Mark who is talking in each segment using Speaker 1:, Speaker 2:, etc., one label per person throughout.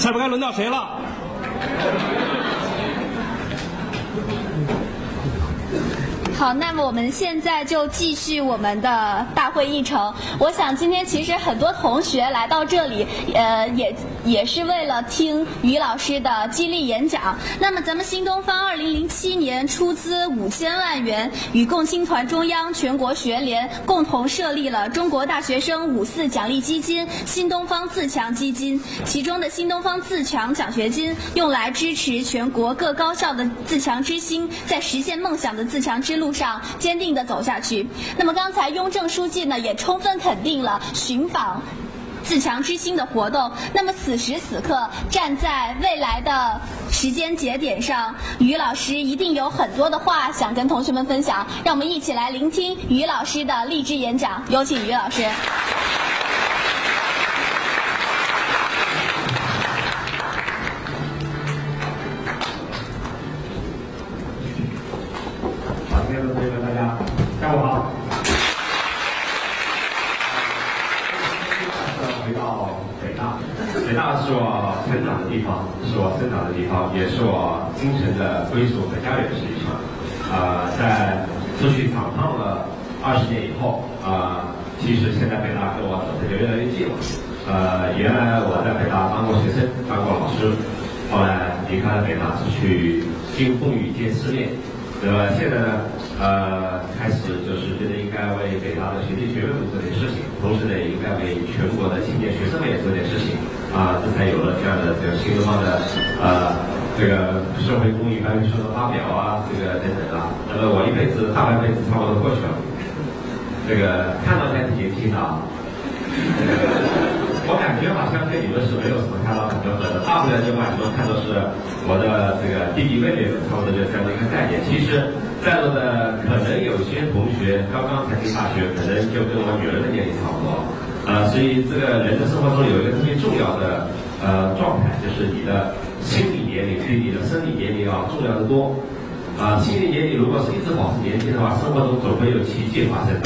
Speaker 1: 下边该轮到谁了？
Speaker 2: 好，那么我们现在就继续我们的大会议程。我想今天其实很多同学来到这里，呃，也也是为了听于老师的激励演讲。那么咱们新东方二零零七年出资五千万元，与共青团中央、全国学联共同设立了中国大学生五四奖励基金——新东方自强基金。其中的新东方自强奖学金用来支持全国各高校的自强之星，在实现梦想的自强之路上坚定地走下去。那么刚才雍正书记呢，也充分肯定了寻访。自强之星的活动，那么此时此刻，站在未来的时间节点上，于老师一定有很多的话想跟同学们分享，让我们一起来聆听于老师的励志演讲。有请于老师。
Speaker 3: 地方，是我生长的地方，也是我精神的归属和家园。实际上，呃，在出去闯荡了二十年以后，啊、其实现在北大跟我走的就越来越近了。呃，原来我在北大当过学生，当过老师，后来离开了北大，去经风雨见世面。那么现在呢，呃，开始就是觉得应该为北大的学弟学妹们做点事情，同时呢，也应该为全国的青年学生们也做点事情，啊，这才有了这样的这个新东方的呃这个社会公益白皮书的发表啊，这个等等啊。那么我一辈子大半辈子差不多过去了，这个看到还挺年轻的啊。我感觉好像跟你们是没有什么太大的隔阂的，大不了就把你们看作是我的这个弟弟妹妹们，差不多就这样的一个概念。其实，在座的可能有些同学刚刚才进大学，可能就跟我女儿的年龄差不多，啊、所以这个人的生活中有一个特别重要的呃状态，就是你的心理年龄比你的生理年龄要重要的多。啊、心理年龄如果是一直保持年轻的话，生活中总会有奇迹发生。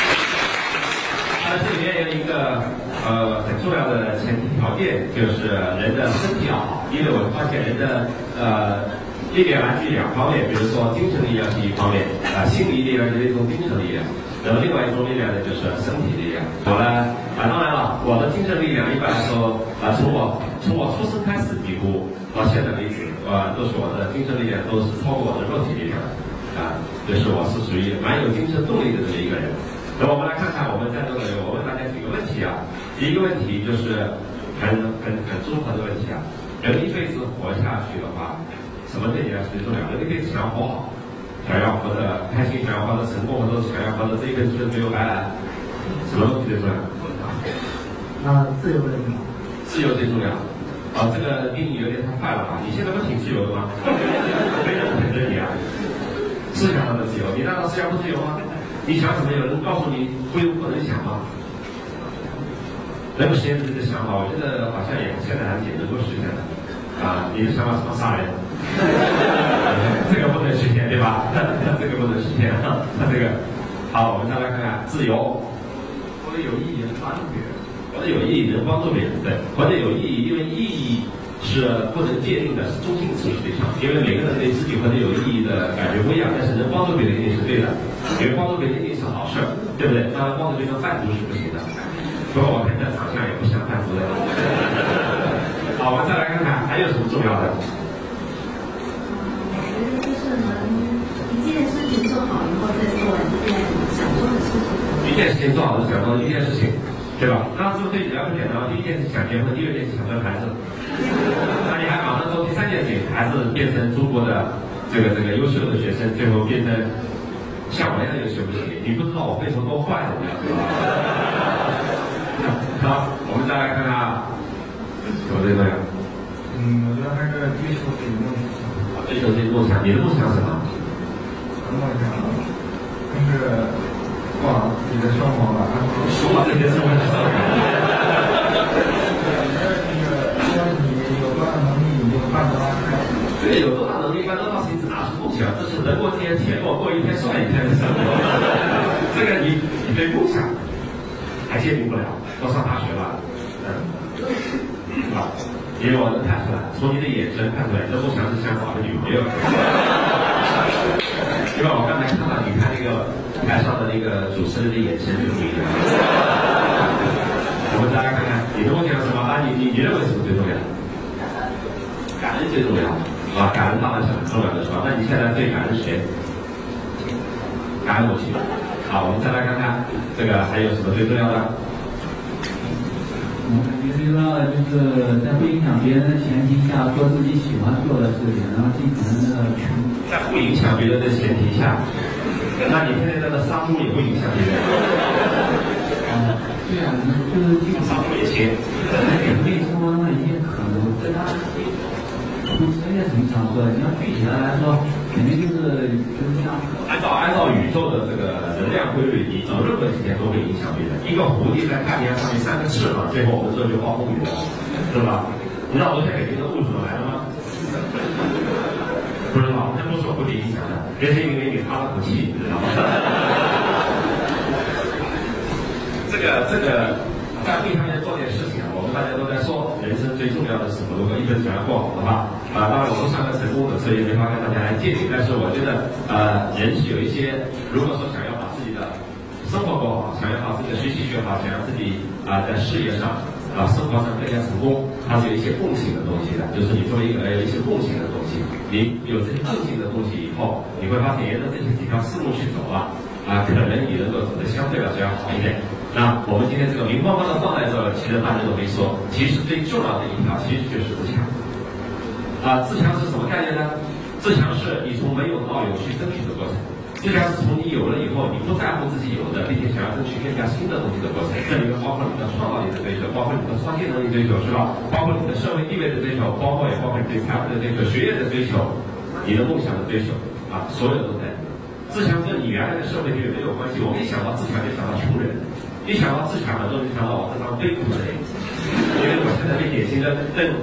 Speaker 3: 那这里面有一个呃很重要的前提条件，就是人的身体要好，因为我发现人的呃力量来自于两方面，比如说精神力量是一方面，啊、心理力量是一种精神力量，然后另外一种力量呢就是身体力量。我呢啊当然了，我的精神力量一般来说啊、从我从我出生开始几乎到现在为止啊、都是我的精神力量都是超过我的肉体力量的啊，就是我是属于蛮有精神动力的这么一个人。那我们来看看我们在座的人，我问大家几个问题啊。第一个问题就是很很很综合的问题啊。人一辈子活下去的话，什么对你来说最重要？人一辈子想要活好，想要活得开心，想要活得成功，或者想要活得这一辈子没有白来，什么东西最重要？
Speaker 4: 那自由的地方，
Speaker 3: 自由最重要。啊，这个定义有点太快了吧？你现在不挺自由的吗？没人陪着你啊。思想上的自由，你难道思想不自由吗？你想什么？有人告诉你不不能想吗？能够实现自己的想法，我觉得好像也现在还挺能够实现的。啊，你的想法什么杀人？这个不能实现，对吧？这个不能实现。他这个，好，我们再来看看自由，活得有意义，能帮助别人，活得有意义，能帮助别人，对，活得有意义，因为意义是不能界定的，是中性词实际上，因为每个人对自己活得有意义的感觉不一样，但是能帮助别人一定是对的，因为帮助别人一定是好事儿，对不对？当然，帮助别人贩毒是不行的，不过我看这长相也不像贩毒的。好，我们再来看看还有什么重要的。
Speaker 5: 我觉得就是能一件事情做好以后，再做一件想做的事情。
Speaker 3: 一件事情做好是想做的一件事情，对吧？那是不是对你来说简单？第一件事想结婚，第二件事想生孩子，那你还马上做第三件事情，还是变成中国的这个这个优秀的学生，最后变成像我一样优秀不行？你不知道我背后多坏的？好，我们再来看看什么最重要？
Speaker 4: 嗯，我觉得还是追求自己的梦想。
Speaker 3: 追求自己的梦想，你的梦想是什么？
Speaker 4: 我的梦想就是过好自己的生活吧。
Speaker 3: 说我自己的生活什么？
Speaker 4: 就是说你有多大能力，你就办多大事。
Speaker 3: 这个有多大能力，一般都告诉你只拿出梦想，这是人过天，且过过一天算一天的生活。这个你你对梦想还界定不了，都上大学了，嗯，是吧？你因为我能看出来，从你的眼神看出来，你的梦想是想找个女朋友。因为我刚才看到你看那个台上的那个主持人的眼神就不一样。我们大家看看你的梦想是什么啊？你你你认为什么最重要？感恩最重要啊！感恩当然是很重要的，是吧？那你现在最感恩谁？感恩母亲。好，我们再来看看这个还有什么最重要的？
Speaker 1: 我感觉最重要的就是在不影响别人的前提下做自己喜欢做的事情，然后尽可能的去。
Speaker 3: 在不影响别人的前提下，那你天天在那杀猪也不影响别人。
Speaker 1: 啊，对啊，就是尽
Speaker 3: 杀猪也行。
Speaker 1: 也可以说那一些可能跟他从商业层面上说，你要具体的来说，肯定就是就是像
Speaker 3: 按照按照宇宙的这个能量规律，你走任何时间都会影响别人。一个蝴蝶在太阳上面扇个翅膀，最后我们这就暴风雨了，是吧？你知道昨天北京的雾怎么来的吗？不知不是蝴蝶影响的，这是因为你哈了口气，你知道吗？这个这个在会上面做点事情啊，我们大家都在说，人生最重要的是如果一分钱过好，好吧？啊，当然我不算个成功的，所以没法跟大家来鉴定。但是我觉得，呃，人是有一些，如果说想要把自己的生活过好，想要把自己的学习学好，想要自己啊、在事业上啊、生活上更加成功，它是有一些共性的东西的，就是你作为一个人有一些共性的东西，你有这些共性的东西以后，你会发现沿着这些几条思路去走啊，啊，可能你能够走得相对来说要好一点。那我们今天这个明晃晃的放在这儿，其实大家都没说，其实最重要的一条其实就是自强。啊，自强是什么概念呢？自强是你从没有到有去争取的过程。自强是从你有了以后，你不在乎自己有的，并且想要争取更加新的东西的过程。这里面包括你的创造力的追求，包括你的创新能力追求，是吧？包括你的社会地位的追求，包括也包括你对财富的追求、学业的追求、你的梦想的追求，啊，所有都在。自强跟你原来的社会地位没有关系。我们一想到自强，就想到穷人；一想到自强，很多人就想到我这张悲苦的脸。因为我现在被典型的认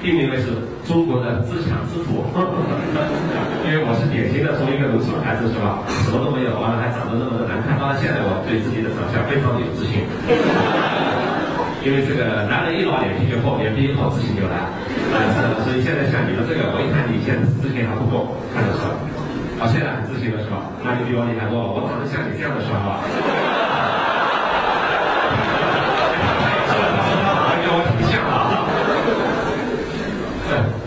Speaker 3: 定名为是中国的自强之父，因为我是典型的从一个农村孩子是吧，什么都没有，完了还长得那么的难看。当然现在我对自己的长相非常的有自信，因为这个男人一老脸皮就厚，脸皮一厚自信就来。是的，所以现在像你们这个，我一看你现在自信还不够，看得出来。啊，现在很自信了是吧？那你比我厉害多了，我长得像你这样的是吧？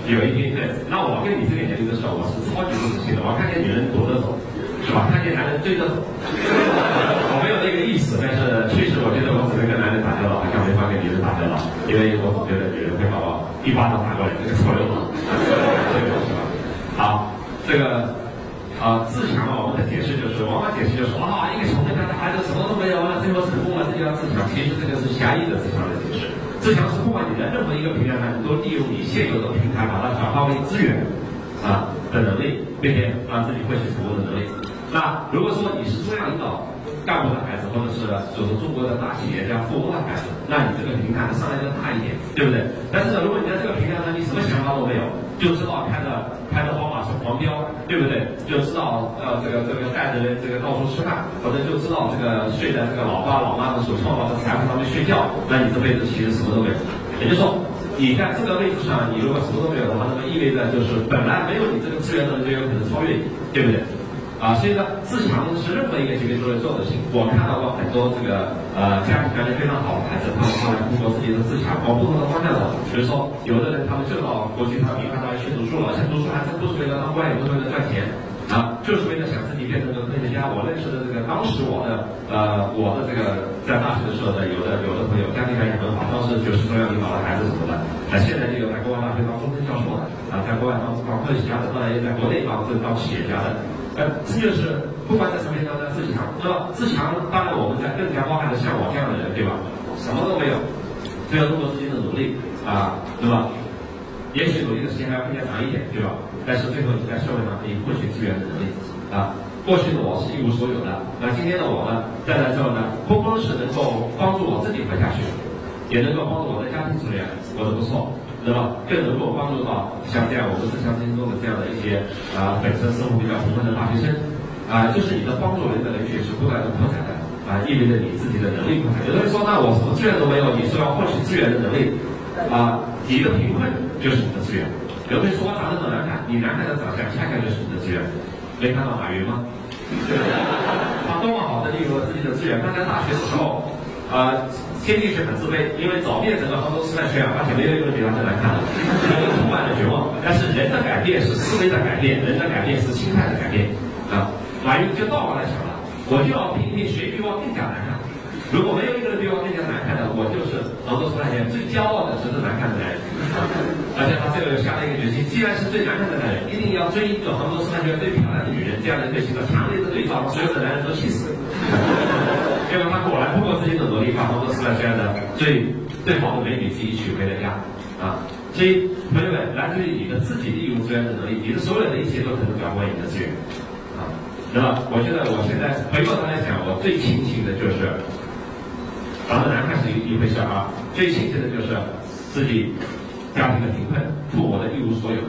Speaker 3: 有一天，对，那我跟你这个年龄的时候，我是超级不自信的。我看见女人躲着走，是吧？看见男人追着走，我没有那个意思，但是确实我觉得我只能跟男人打交道，好像没法跟女人打交道，因为我总觉得女人会把我一巴掌打过来，这个错了嘛，这个是吧？好，这个。啊，自强嘛，我们的解释就是，往往解释就是啊，一个穷人家的孩子什么都没有了，最后成功了，这叫自强。其实这个是狭义的自强的解释。自强是不管你在任何一个平台上，你都利用你现有的平台把它转化为资源啊的能力，并且让自己获取成功的能力。那如果说你是中央领导干部的孩子，或者是就是中国的大企业家富翁的孩子，那你这个平台上来就大一点，对不对？但是，如果你在这个平台上你什么想法都没有，就知道开着开着宝马是黄标，对不对？就知道呃这个这个带着这个到处吃饭，或者就知道这个睡在这个老爸老妈的手创造的财富上面睡觉，那你这辈子其实什么都没有。也就是说，你在这个位置上，你如果什么都没有的话，那么意味着就是本来没有你这个资源的人就有可能超越你，对不对？啊，所以呢，自强是任何一个级别都会做的事情。我看到过很多这个呃家庭条件非常好的孩子，他们后来通过自己的自强往不同的方向走。比如说，有的人他们就到国际他民办大学去读书了，而且读书还真不是为了当官，也不是为了赚钱，啊，就是为了想自己变成个科学家。我认识的这个当时我的呃我的这个在大学的时候的有的有的朋友家庭条件很好，当时就是中央领导的孩子什么的，啊，现在就有在国外大学当终身教授的，啊，在国外当当科学家的，后来又在国内当这当企业家的。呃，这就是不管在什么地方在自强，那么自强，当然我们在更加包含的像我这样的人，对吧？什么都没有，只有通过自己的努力啊，对吧？也许努力的时间还要更加长一点，对吧？但是最后你在社会上可以获取资源的能力啊。过去的我是一无所有的，那今天的我呢，站在这儿呢，不光是能够帮助我自己活下去，也能够帮助我的家庭成员过得不错。那么更能够帮助到像这样我们自强之星中的这样的一些啊、本身生活比较贫困的大学生啊、就是你的帮助人的人群是不断的扩展的啊、意味着你自己的能力扩展。有的人说，那我什么资源都没有，你说要获取资源的能力啊、你的贫困就是你的资源。有人说我长得很难看，你难看的长相恰恰就是你的资源。没看到马云吗？他多么好的利用了自己的资源。他在大学的时候，呃，天地是很自卑，因为找遍整个杭州师范学院，发现没有一个人比他更难看的，他就充满了绝望。但是人的改变是思维的改变，人的改变是心态的改变啊。马云就倒过来想了，我就要拼拼谁比我更加难看。如果没有一个人比我更加难看的，我就是杭州师范学院最骄傲的、值得难看的男人。而且他最后下了一个决心，既然是最难看的男人，一定要追一个杭州师范学院最漂亮的女人，这样的一个形成强烈的对照，所有的男人都气死。结果他果然通过自己的努力，把杭州师范学院的最最好的美女自己娶回了家。啊，所以朋友们，来自于你的自己利用资源的能力，你的所有的一切都可能转化为你的资源。啊，那么我觉得我现在回过头来讲，我最庆幸的就是。长得难看是一一回事啊，最庆幸的就是自己家庭的贫困，父母的一无所有，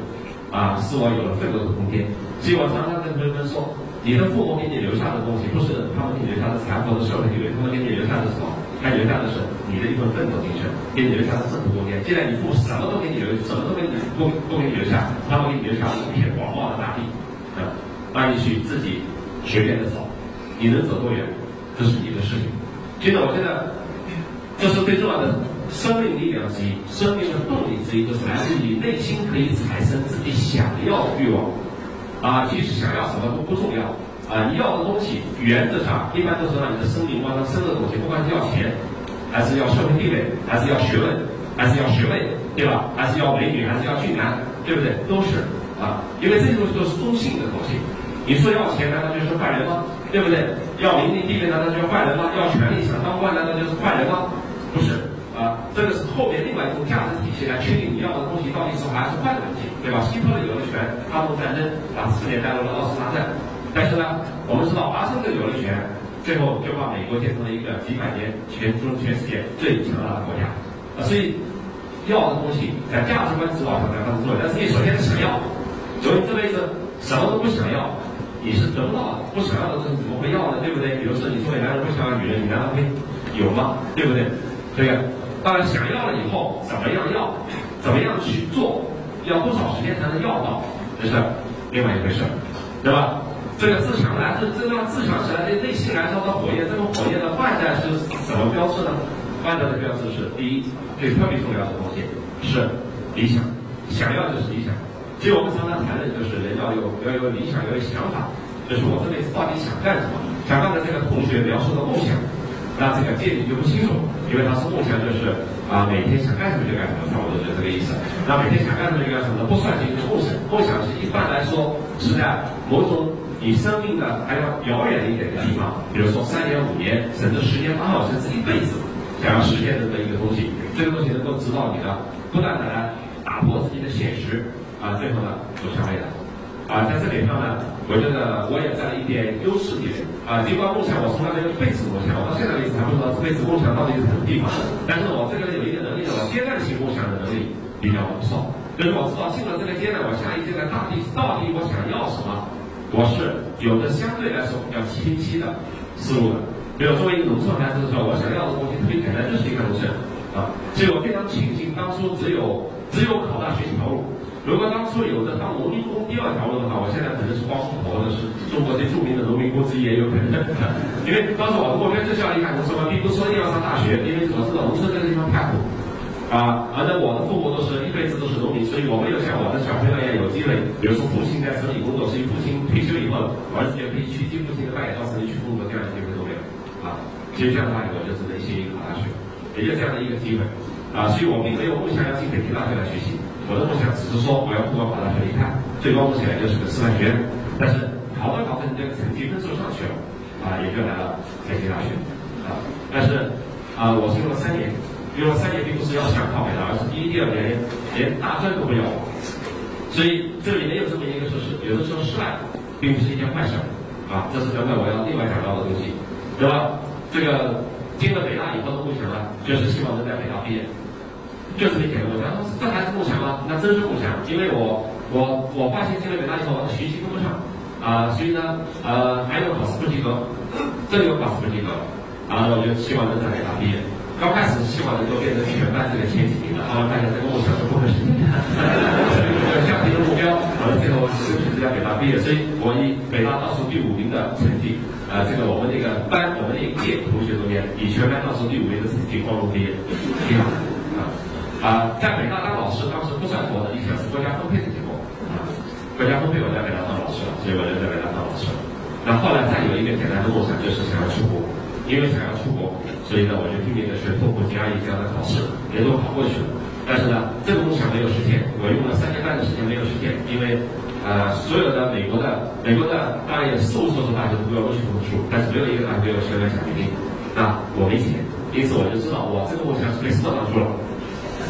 Speaker 3: 啊，使我有了奋斗的空间。所以我常常跟朋友们说，你的父母给你留下的东西，不是他们给你留下的财富和社会地位，他们给你留下的什么？他留下的是你的一份奋斗精神，给你留下的奋斗空间。既然你父母什么都给你留，什么都给你都都给你留下，他们给你留下一片广袤的大地，啊，让你去自己随便的走，你能走多远，这是你的事情。现在我现在。这是最重要的生命力量之一，生命的动力之一，就是来自于内心可以产生自己想要的欲望。啊，其实想要什么都不重要。啊，你要的东西原则上一般都是让你的生命往上升的东西，不管是要钱，还是要社会地位，还是要学问，还是要学位，对吧？还是要美女，还是要俊男，对不对？都是啊，因为这些东西都是中性的东西。你说要钱，难道就是坏人吗？对不对？要名利地位，难道就是坏人吗？要权力，想当官，难道就是坏人吗？啊，这个是后面另外一种价值体系来确定你要的东西到底是好还是坏的问题，对吧？西方的有了权，发动战争，把世界带入了二次大战。但是呢，我们知道华盛顿有了权，最后就把美国建成了一个几百年全中全世界最强大的国家。啊，所以要的东西在价值观指导上来发生作用，但是你首先想要，所以这辈子什么都不想要，你是得不到的。不想要的东西怎么会要呢？对不对？比如说你作为男人不想要女人，你难道会有吗？对不对？对呀，当然想要了以后怎么样要，怎么样去做，要多少时间才能要到，这是另外一回事，对吧？这个自强来自这让自强起来，的内心燃烧的火焰，这种火焰的外在是什么标志呢？外在的标志是第一，最特别重要的东西是理想，想要就是理想。其实我们常常谈的就是人要有要有理想，要有想法，就是我这辈子到底想干什么？想干的这个同学描述的梦想。那这个界定就不清楚，因为他是梦想，就是啊每天想干什么就干什么，差不多就这个意思。那每天想干什么就干什么，不算是一个梦想。梦想是一般来说是在某种你生命的还要遥远一点的地方，比如说三年、五年，甚至十年、八甚至一辈子想要实现的这一个东西。这个东西能够指导你的，不断的来打破自己的现实，啊，最后呢走向未来。啊，在这点上呢，我觉得我也占了一点优势点。啊，尽管梦想我从来没有一辈子梦想，我到现在为止还不知道这辈子梦想到底是什么地方。但是我这个有一个能力呢，我阶段性梦想的能力比较不错。就是我知道进了这个阶段，我下一阶段到底到底我想要什么，我是有着相对来说比较清晰的思路的。比如作为一个农村孩子的时候，我想要的东西特别简单，就是一个农村。啊，所以我非常庆幸当初只有只有考大学一条路。如果当初有着当农民工第二条路的话，我现在可能是光秃头，或者是中国最著名的农民工之一也有可能。因为当时我的目标就是要离开农村嘛，并不是说一定要上大学，因为我知道农村这个地方太苦。啊，而且我的父母都是一辈子都是农民，所以我没有像我的小朋友一样有机会，比如说父亲在城里工作，所以父亲退休以后，儿子也可以去进父亲的大冶到城里去工作，这样的机会都没有。啊，其实这样的话，我就只能心一考大学，也就这样的一个机会。啊，所以我并没有梦想要进北京大学来学习。我的梦想只是说，我要通过考大学离开，最高目前就是个师范学院。但是考着考着，你这个成绩分数上去了，啊，也就来了北京大学，啊，但是啊，我是用了三年，用了三年并不是要想考北大，而是第一、第二年连大专都不要。所以这里也有这么一个事实，有的时候失败并不是一件坏事，啊，这是等会我要另外讲到的东西，对吧？这个进了北大以后的梦想呢，就是希望能在北大毕业。就是这简单梦想，这还是梦想吗？那真是梦想，因为我我我发现进了北大以后，学习跟不上，啊，所以呢，呃，还有考试不及格，这里有考试不及格，啊，我就希望能在北大毕业，刚开始希望能够变成全班这个前几名的，后来发现这个梦想是不可实现的，所以有降低的目标，完了最后争取在北大毕业，所以我以北大倒数第五名的成绩，呃，这个我们这个班，我们那一届同学中间，以全班倒数第五名的成绩光荣毕业，挺好啊，在北大当老师，当时不算多的理想，是国家分配的结果啊，国家分配我在北大当老师了，所以我就在北大当老师。那后来再有一个简单的梦想，就是想要出国。因为想要出国，所以呢，我就拼命的学托福、加 e 这样的考试，也都考过去了。但是呢，这个梦想没有实现，我用了三年半的时间没有实现，因为，呃，所有的美国的美国的当然有四五所大学都要录取分数，但是没有一个大学有学位奖学金。那我没钱，因此我就知道我这个梦想是被什么挡住了？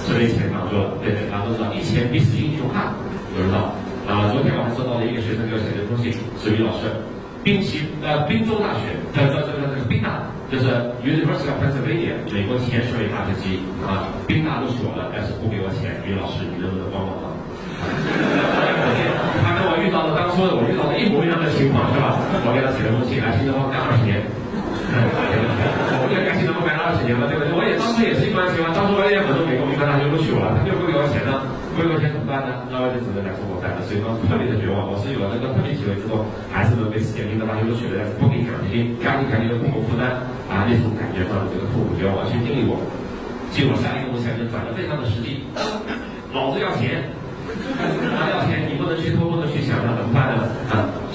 Speaker 3: 是被钱挡住了。对对，大家都知道，一钱比死英雄汉，有人知道。啊，昨天我还收到了一个学生给我写的封信，是于老师。宾奇呃，宾州大学，这这这个这个宾大，就是 University of Pennsylvania，美国前十位大学之一啊。宾大录取我了，但是不给我钱，于老师，你能不能帮帮忙？他跟我遇到的当初我遇到的一模一样的情况是吧？我给他写了封信，来新东方干二十年。我也干新东方干了二十年了，对不对？我也当时也是。一般情况，当初我也很多美国名牌大学录取我了，他就不给我钱呢。不给我钱怎么办呢？那我就只能来中国干了。所以当时特别的绝望。我是。有了那个特别机会之后，还是。能被世界名的大学录取的，不给奖学金，家庭感觉的父母负担啊，那种感觉上的这个痛苦就要完全经历过。结果下一个梦想就转的非常的实际，老子要钱，他要钱，你不能去偷，不能，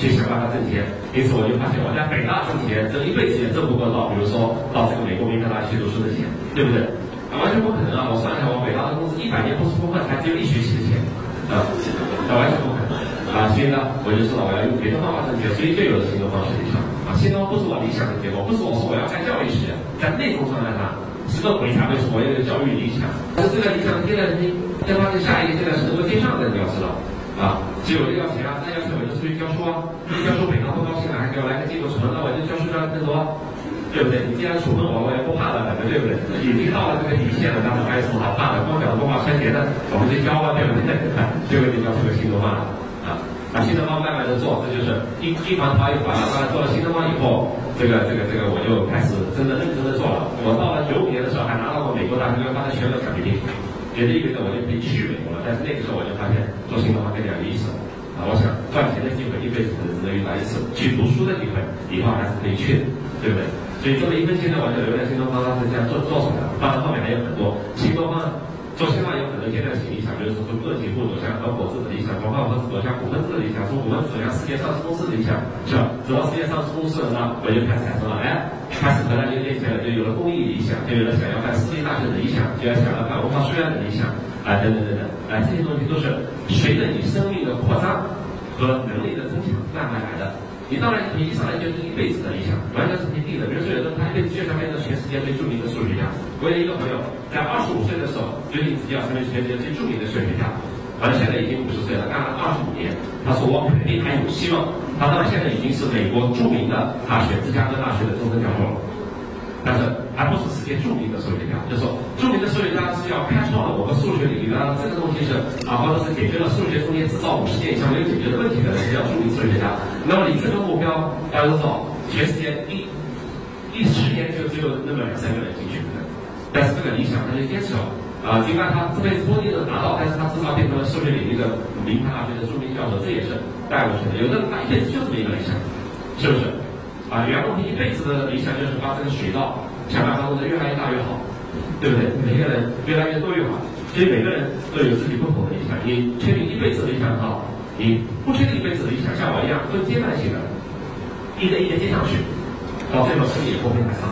Speaker 3: 去想办法挣钱。因此我就发现，我在北大挣钱，挣一辈子也挣不够到，比如说到这个美国名牌大学读书的钱，对不对？完全不可能啊！我算一下，我北大的工资一百年不是不换，才只有一学期的钱，啊，那完全不可能啊！所以呢，我就知道我要用别的方法挣钱，所以就有了新的方实际上啊，新东方不是我理想的结果，不是我说我要干教育事业，在内容上来呢，是个鬼才会说我要有教育理想，但是这个理想现在你要发现下一个阶段是能够接上的，你要知道啊，只有这要钱啊，那要钱我就出去教书啊，教书北大不高兴了，还给我来个机构存，那我就教书教更多。对不对？你既然处分我，我也不怕了，反正对不对？已经到了这个底线了，那么还有什么好怕的？光讲光话穿鞋的，我们就教啊，对不对？这个就叫出个新东方了啊！把新东方慢慢的做，这就是一一环套一环了。当然做了新东方以后，这个这个这个我就开始真的认真的做了。我到了九五年的时候，还拿到过美国大学发的全额奖学金，也就意味着我就可以去美国了。但是那个时候我就发现做新东方更加有意思！我想赚钱的机会一辈子可能只能来一次，去读书的机会以后还是可以去的，对不对？所以这么一分钱呢，我就留在新东方，它是这样做做出来的。当然后面还有很多新东方做新东方有很多阶段性理想，比如说个体户走向合伙制的理想，从合伙制走向股份制的理想，从股份制走向世界上市公司理想，是吧？走到世界上市公司了呢，我就开始产生了，哎，开始和大家连起来，就有了公益理想，就有了想要办私立大学的理想，就要想要办文化书院的理想，啊，等等等等，啊，这些东西都是随着你生命的扩张和能力的增强慢慢来的。你当然，你一上来就是一辈子的理想，完全是肯定的。比如说，有的人他一辈子就想变成全世界最著名的数学家。我有一个朋友，在二十五岁的时候决定自己要成为全世界最著名的数学家，完了现在已经五十岁了，干了二十五年。他说我肯定还有希望。他到现在已经是美国著名的大学芝加哥大学的终身教授了。但是还不是世界著名的数学家，就是说著名的数学家是要开创了我们数学领域的这个东西是啊，或者是解决了数学中间制造五十年以上没有解决的问题的人，是叫著名数学家。那么你这个目标，大家都知道，全世界一一十年就只有那么两三个人进去的，但是这个理想他就坚持了啊，尽管他这辈子不一定能达到，但是他至少变成了数学领域的名牌大学的著名教授，这也是带过去的。有的人他一辈子就这么一个理想，是不是？啊，袁隆平一辈子的理想就是把这个水稻想办法弄得越来越大越好，对不对？每个人越来越多越好，所以每个人都有自己不同的理想。你确定一辈子的理想好，你不确定一辈子的理想，像我一样分阶段性的，一个一个接上去，到最后生意也不会太差。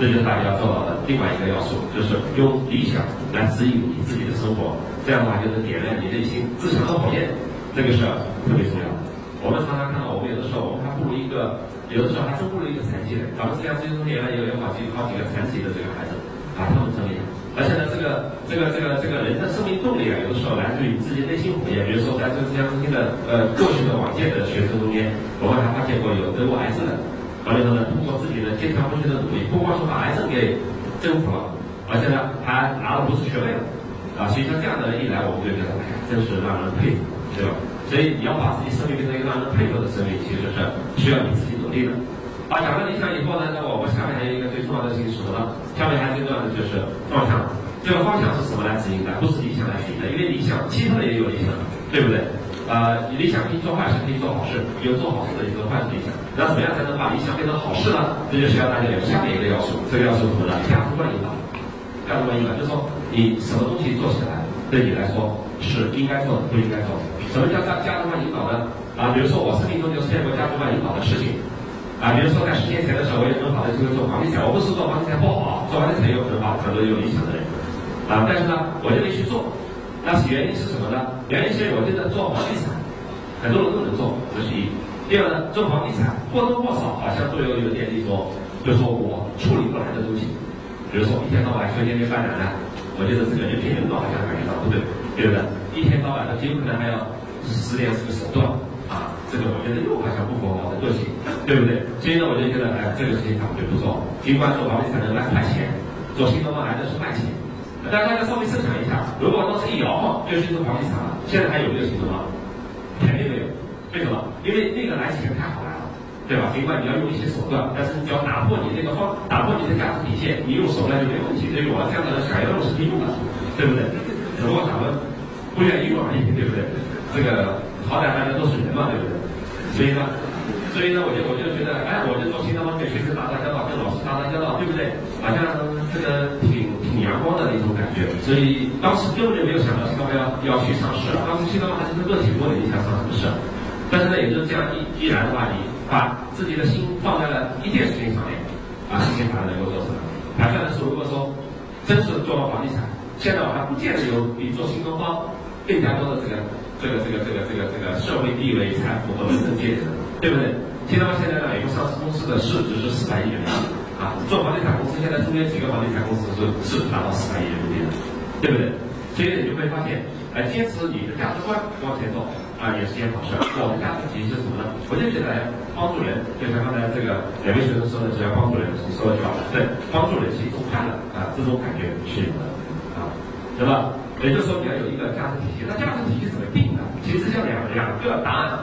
Speaker 3: 这就是大家要做到的另外一个要素，就是用理想来指引你自己的生活，这样的话就能点亮你内心自强的火焰，这个是特别重要的。我们常常看到，我们有的时候我们还不如一个。有的时候还真不如一个残疾人。咱们这样最中间呢，有有好几好几个残疾的这个孩子，啊，他们真厉害。而且呢，这个这个这个这个人的生命动力啊，有的时候来自于自己内心火焰。比如说，在这个浙江中心的呃过去的往届的学生中间，我们还发现过有得过癌症的，完了以后呢，通过自己的坚强不屈的努力，不光是把癌症给征服了，而且呢，还拿了博士学位。啊，所以像这样的人一来，我们就觉得，哎呀，真是让人佩服，对吧？所以你要把自己生命变成一个让人佩服的生命，其实是需要你自己。努力的。啊，讲了理想以后呢，那我们下面还有一个最重要的事情是什么呢？下面还最重要的就是方向。这个方向是什么来指引的？不是理想来指引的，因为理想，其他的也有理想，对不对？呃，理想可以做坏事，可以做好事，有做好事的，有做坏事的理想。那怎么样才能把理想变成好事呢？这就需要大家有下面一个要素，这个要素什么呢？价值观引导。价值观引导就是说，你什么东西做起来对你来说是应该做的，不应该做的。什么叫价价值观引导呢？啊，比如说我生命中就出现过价值观引导的事情。啊，比如说在十年前的时候，我有很好的机会做房地产，我不是做房地产不好，做房地产有很好，很多有理想的人。啊，但是呢，我就没去做，那是原因是什么呢？原因是我觉得做房地产，很多人都能做，这是一。第二呢，做房地产或多或少好像都有有点那种，就是说我处理不来的东西，比如说一天到晚修天天办展览，我觉得这个就骗人好像感觉到不对，对不对？一天到晚的极有可能还要使点这个手段，啊，这个我觉得又好像不符合我的个性，对不对？所以呢，我就觉得哎，这个事情咱们就不做。尽管做房地产能卖快钱，做新东方来的是卖钱。但大家稍微设想一下，如果当时一摇晃就是做房地产了，现在还有没有新东方？肯定没有。为什么？因为那个来钱太好来了，对吧？尽管你要用一些手段，但是你只要打破你那个方，打破你的价值底线，你用手段就没问题。对于我这样的人，想要用是可以用的，对不对？只不过咱们不愿意用而已，对不对？这个好歹大家都是人嘛，对不对？所以呢。所以呢，我就我就觉得，哎，我就做新东方，跟学生打打交道，跟老师打打交道，对不对？好像这个挺挺阳光的那种感觉。所以当时根本就没有想到新东方要要去上市，当时新东方还是个个体户的，你想上什么市？但是呢，也就是这样，依依然的话，你把自己的心放在了一件事情上面，啊，事情还能够做成。盘算的是，如果说真是做了房地产，现在我还不见得有比做新东方更加多的这个这个这个这个这个这个社会地位、财富和人生阶层。对不对？听到现在呢，美国上市公司的市值是四百亿人民币啊。做房地产公司，现在中间几个房地产公司是市值达到四百亿人民币的，对不对？所以你就会发现，哎，坚持你的价值观往前走啊，也是件好事。我们价值体系是什么呢？我就觉得帮助人，就像刚才这个两位学生说的，只要帮助人，你说的就好。对，帮助人是一种快乐啊，这种感觉是有的啊，对吧？也就是说，你要有一个价值体系。那价值体系怎么定？其实像两两个答案。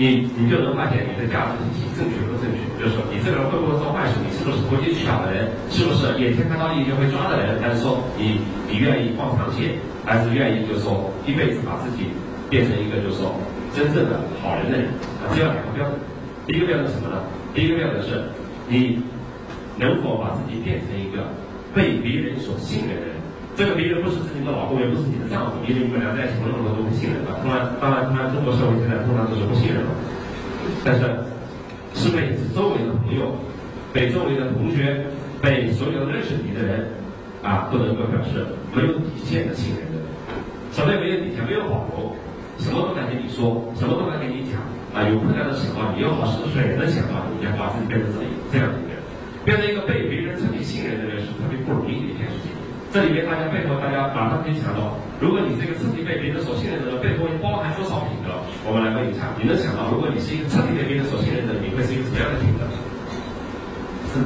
Speaker 3: 你你就能发现你的价值体系正确不正确，就是说你这个人会不会做坏事，你是不是投机取巧的人，是不是眼前看到利益就会抓的人，还是说你你愿意放长线，还是愿意就是说一辈子把自己变成一个就是说真正的好人的人？啊，这样两个标准。第一个标准是什么呢？第一个标准是你能否把自己变成一个被别人所信任的人。这个别人不是自己的老公，也不是你的丈夫，因为你们俩在一起那么多都不信任的。当然，当然，当然，中国社会现在通常都是不信任了。但是，是被周围的朋友、被周围的同学、被所有认识你的人啊，不能够表示没有底线的信任的。什么也没有底线？没有保留，什么都敢跟你说，什么都敢跟你讲啊。有困难的时候，你有好事的时候能想法，你要把自己变成这样这样的一个人，变成一个被别人彻底信任的人，是特别不容易的一件事。这里面大家背后，大家马上可以想到，如果你是一个彻底被别人所信任的人，背后包含多少品德？我们来问一下，你能想到，如果你是一个彻底被别人所信任的人，你会是一个什么样的品德？
Speaker 1: 圣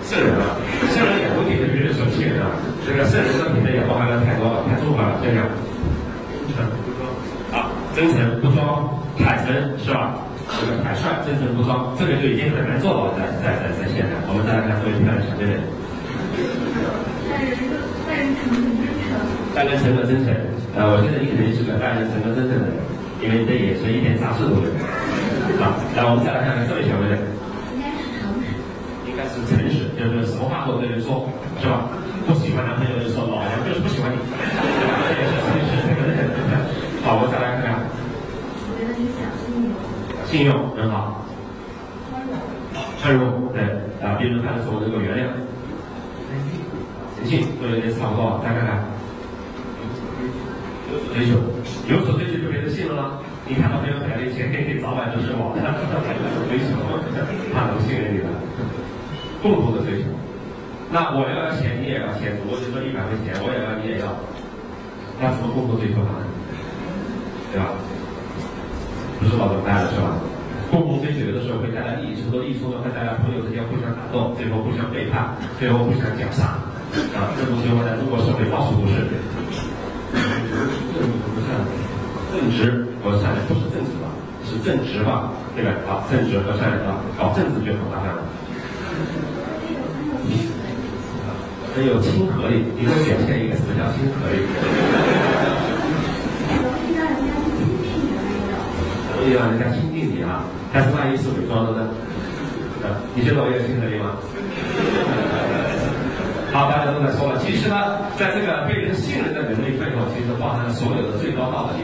Speaker 3: 圣人啊，圣人也会被别人所信任啊。这个圣人的品德也包含了太多了，太综合了，这样。
Speaker 4: 真诚不装。
Speaker 3: 啊，真诚不装，坦诚是吧？这个坦率，真诚不装，这个就已经很难做到了，在在在在现在。我们再来看这位漂亮小姐姐。待人诚和真诚，呃，我觉得你肯定是个待人。诚和真诚的人，因为你的眼神一点杂事都没有。好，来，我们再来看看这位小妹妹。应该是诚实。应该是诚实，就是什么话都跟人。说，是吧？不喜欢男朋友就说老娘就是不喜欢你。这也是诚实，这个人。好，我们再来看看。
Speaker 5: 我觉得你讲信用。
Speaker 3: 信用很好。宽容。宽容，对，啊，别人。看的时候能够原谅。信都有点差不多，再看看。有所追求，有所追求就别人信了吗？你看到别人摆了钱，天天早晚都是我，有所追求，他能信任你的。共同的追求，那我要钱，你也要钱，我就说一百块钱，我也要，你也要，那怎么共同追求呢？对吧？不是老么办了是吧？共同追求有的时候会带来利益冲突，利益冲突会带来朋友之间互相打斗，最后互相背叛，最后互相绞杀。啊，这种情况在中国社会到处都是。正直和善良不是正直吧？是正直吧？对吧？啊，正直和善良啊，搞政治就很麻烦了。很有亲和力。你给我表现一个什么叫亲和力？
Speaker 5: 容易让人家去亲近的那种。
Speaker 3: 容易让人家亲近你啊，但是万一是伪装的呢？啊，你觉得我有亲和力吗？好，大家都在说了。其实呢，在这个被人信任的能力背后，其实包含了所有的最高道德力。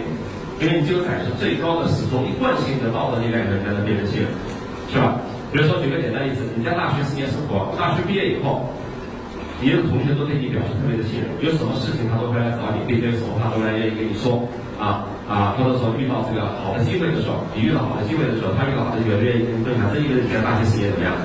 Speaker 3: 因为你只有展示最高的始终一贯性的道德力量，才能被人信任，是吧？比如说，举个简单例子，你在大学四年生活，大学毕业以后，你的同学都对你表示特别的信任，有什么事情他都会来找你，并且有什么话都来愿意跟你说，啊啊，或者说遇到这个好的机会的时候，你遇到好的机会的时候，他遇到好的机会愿意跟你分享，这意味着你在大学四年怎么样？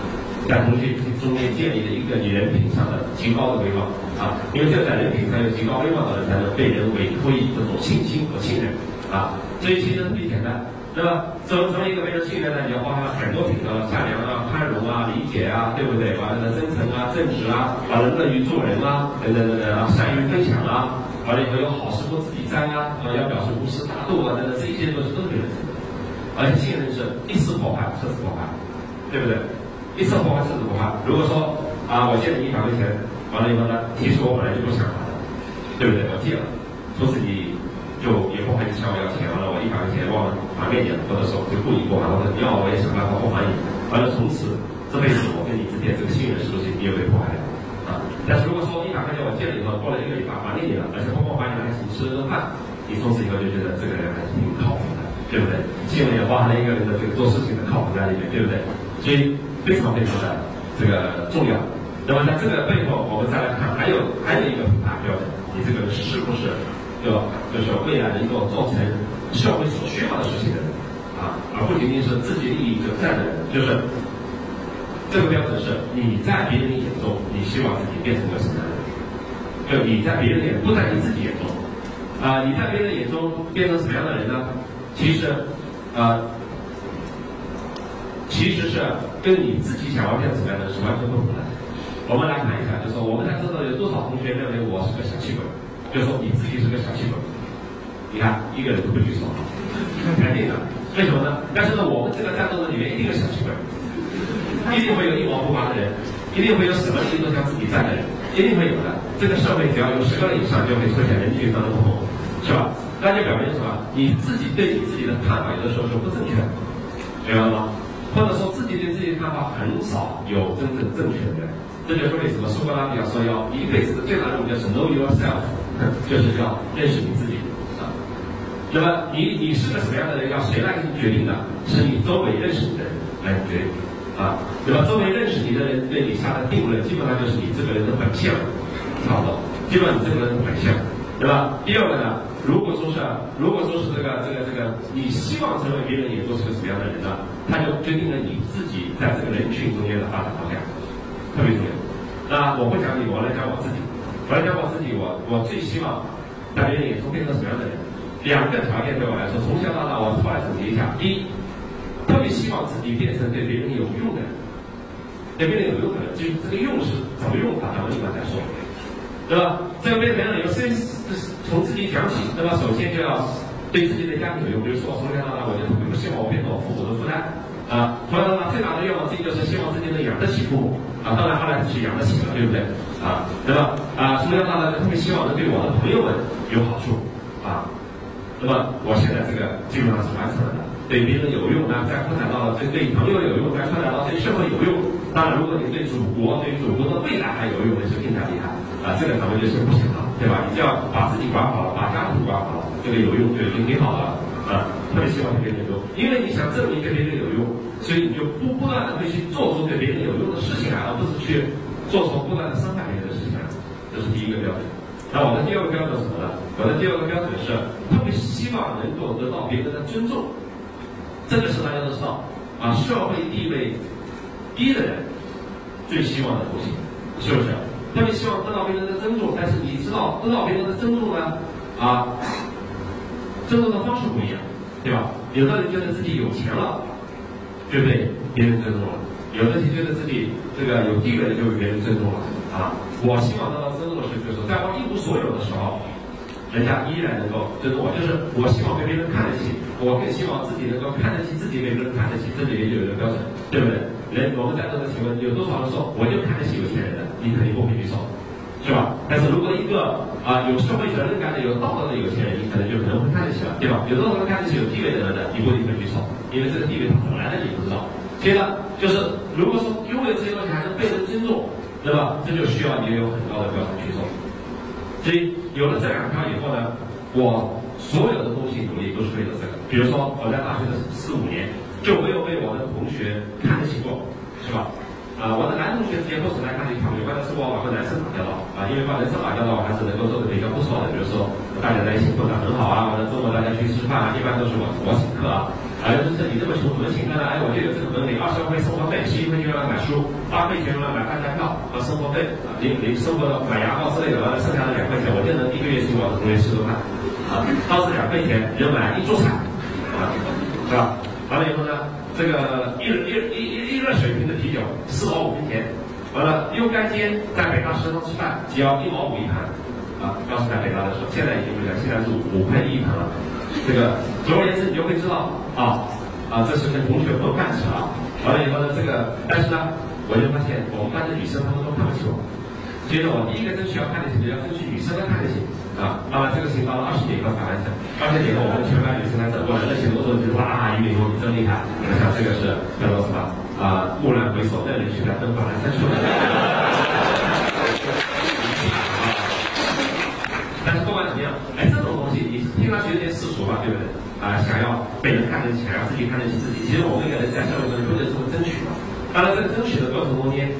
Speaker 3: 在同学中间建立了一个人品上的极高的威望啊，因为只有在人品上有极高威望的人，才能被人委托以这种信心和信任啊。所以其实特别简单，对吧？怎么怎么一个被人信任呢？你要包含很多品德，善良啊、宽容啊、理解啊，对不对？完了真诚啊、正直啊，完了乐于助人啊，等等等等啊，善于分享啊，完了以后有好事不自己沾啊，啊，要表示无私大度啊，等等，这些东西都是人。而且信任是一次破坏，次次破坏，对不对？一次破坏，次次破坏。如果说啊，我借你一百块钱，完了以后呢，其实我本来就不想还的，对不对？我借了，从此你就以后还你向我要钱，完了我一百块钱忘了还给你了，或者说就故意不还，或者要我也想办法不还你，完了从此这辈子我跟你之间这个信任是不是也被破坏了？啊，但是如果说一百块钱我借了以后，过了一个礼拜还给你了，而且不光还你了，还请你吃了顿饭，你从此以后就觉得这个人还是挺靠谱的，对不对？信任也包含了一个人的这个做事情的靠谱在里面，对不对？所以非常非常的这个重要。那么在这个背后，我们再来看，还有还有一个评判标准，你这个是不是对吧？就是未来能够做成社会所需要的事情的人啊，而不仅仅是自己利益者在的人。就是这个标准是你在别人眼中，你希望自己变成个什么样的人？就你在别人眼，不在你自己眼中啊，你在别人眼中变成什么样的人呢？其实啊。其实是跟你自己想要变成什么样的是完全不同的。我们来看一下，就是说我们才知道有多少同学认为我是个小气鬼，就说你自己是个小气鬼。你看一个人都不举手，肯定的。为什么呢？但是呢，我们这个战斗的里面一定有小气鬼，一定会有一毛不拔的人，一定会有什么事情都想自己占的人，一定会有的。这个社会只要有十个人以上，就会出现人群当中不同，是吧？那就表明什么？你自己对你自己的看法有的时候是不正确的，明白了吗？或者说自己对自己的看法很少有真正正确的，这就是为什么苏格拉底要说要一辈子的最大任务就是 know yourself，就是要认识你自己啊。那么你你是个什么样的人，要谁来给你决定的？是你周围认识你的人来决定啊。那么周围认识你的人对你下的定论，基本上就是你这个人的本相，差不，基本上你这个人的本相，对吧？第二个呢？如果说是，如果说是这个这个这个，你希望成为别人眼中是个什么样的人呢？他就决定了你自己在这个人群中间的发展方向，特别重要。那我不讲你，我来讲我自己。我来讲我自己，我我最希望在别人眼中变成什么样的人？两个条件对我来说，从小到大我出来总结一下：第一，特别希望自己变成对别人有用的人，对别人有用的人。至于这个用是怎么用法，咱们一会儿再说。对吧？这个为什么有先从自己讲起，那么？首先就要对自己的家庭有用。比如说，我从小到大，我就特别希望我变成我父母的负担啊。从小到大最大的愿望，之一就是希望自己能养得起父母啊。当然后来是养得起了，对不对？啊，对吧？啊，从小到大特别希望能对我的朋友们有好处啊。那么我现在这个基本上是完成了的，对别人有用，那再扩展到对对朋友有用，再扩展到对社会有用。当然，如果你对祖国、对祖国的未来还有用，那是更加厉害。啊，这个咱们就是不行了，对吧？你就要把自己管好了，把家庭管好了，这个有用就已经挺好了啊。特别希望对别人有用，因为你想证明对别人有用，所以你就不不断的会去做出对别人有用的事情来，而不是去做出不断的伤害别人的事情来。这是第一个标准。那我的第二个标准是什么呢？我的第二个标准是特别希望能够得到别人的尊重。这个是大家都知道啊，社会地位低的人最希望的东西，是不是？特别希望得到别人的尊重，但是你知道得到别人的尊重呢？啊，尊重的方式不一样，对吧？有的人觉得自己有钱了，就被别人尊重了；有的人觉得自己这个有地位了，就被别人尊重了。啊，我希望得到尊重的是，就是在我一无所有的时候，人家依然能够尊重我。就是我希望被别人看得起，我更希望自己能够看得起自己，被别人看得起，这里也有一个标准，对不对？人我们在座的请问，有多少人说我就看得起有钱人的？你肯定不会举手，是是吧？但是如果一个啊有社会责任感的、有道德的有钱人，你可能就可能会看得起了，对吧？有的人看得起有地位的人的，你不一定会去凑，因为这个地位他怎么来的你不知道。接着就是如果说拥有这些东西还能被人尊重，对吧？这就需要你有很高的标准去做。所以有了这两条以后呢，我所有的东西努力都是为了这个。比如说我在大学的四五年就没有被我的同学看得起过，是吧？啊，我的男同学之间不是来看一条，有关的是我和男生打交道啊，因为和男生打交道，我还是能够做的比较不错的。比如说，大家在一起混得很好啊，或者周末大家去吃饭啊，一般都是我我请客啊。啊，就是你这么穷怎么请客呢？哎，我就有这个能力，二十万块生活费，十一块钱用来买书，八块钱用来买饭加票和生活费啊，你你生活的买牙膏之类的，完了剩下的两块钱，我就能一个月请我的同学吃顿饭啊，当时两块钱能买一桌菜啊，是吧？完了以后呢？这个一一一一一热水瓶四毛五分钱，完了溜干街在北大食堂吃饭只要一毛五一盘，啊，当时在北大的时候，现在已经不一样，现在是五块一盘了。这个总而言之，你就会知道啊啊，这是跟同学混饭吃啊。完了以后呢，这个但是呢，我就发现我们班的女生她们都看不起我。接着我第一个争取要看得起的，要争取女生的看得起。啊，那么这个事情到了二十点以后才完成。二十点以后，我们全班女生来走过来，那些都说就是哇，俞敏洪你真厉害。我想这个是叫做什么？啊，蓦然回首，那人去来灯火阑珊处。但是不管怎么样，哎，这种东西你听上去有点世俗吧，对不对？啊，想要被人看得起，想要自己看得起自己，其实我们每个人在社会中都有这么争取的。当然，在争取的过程中间。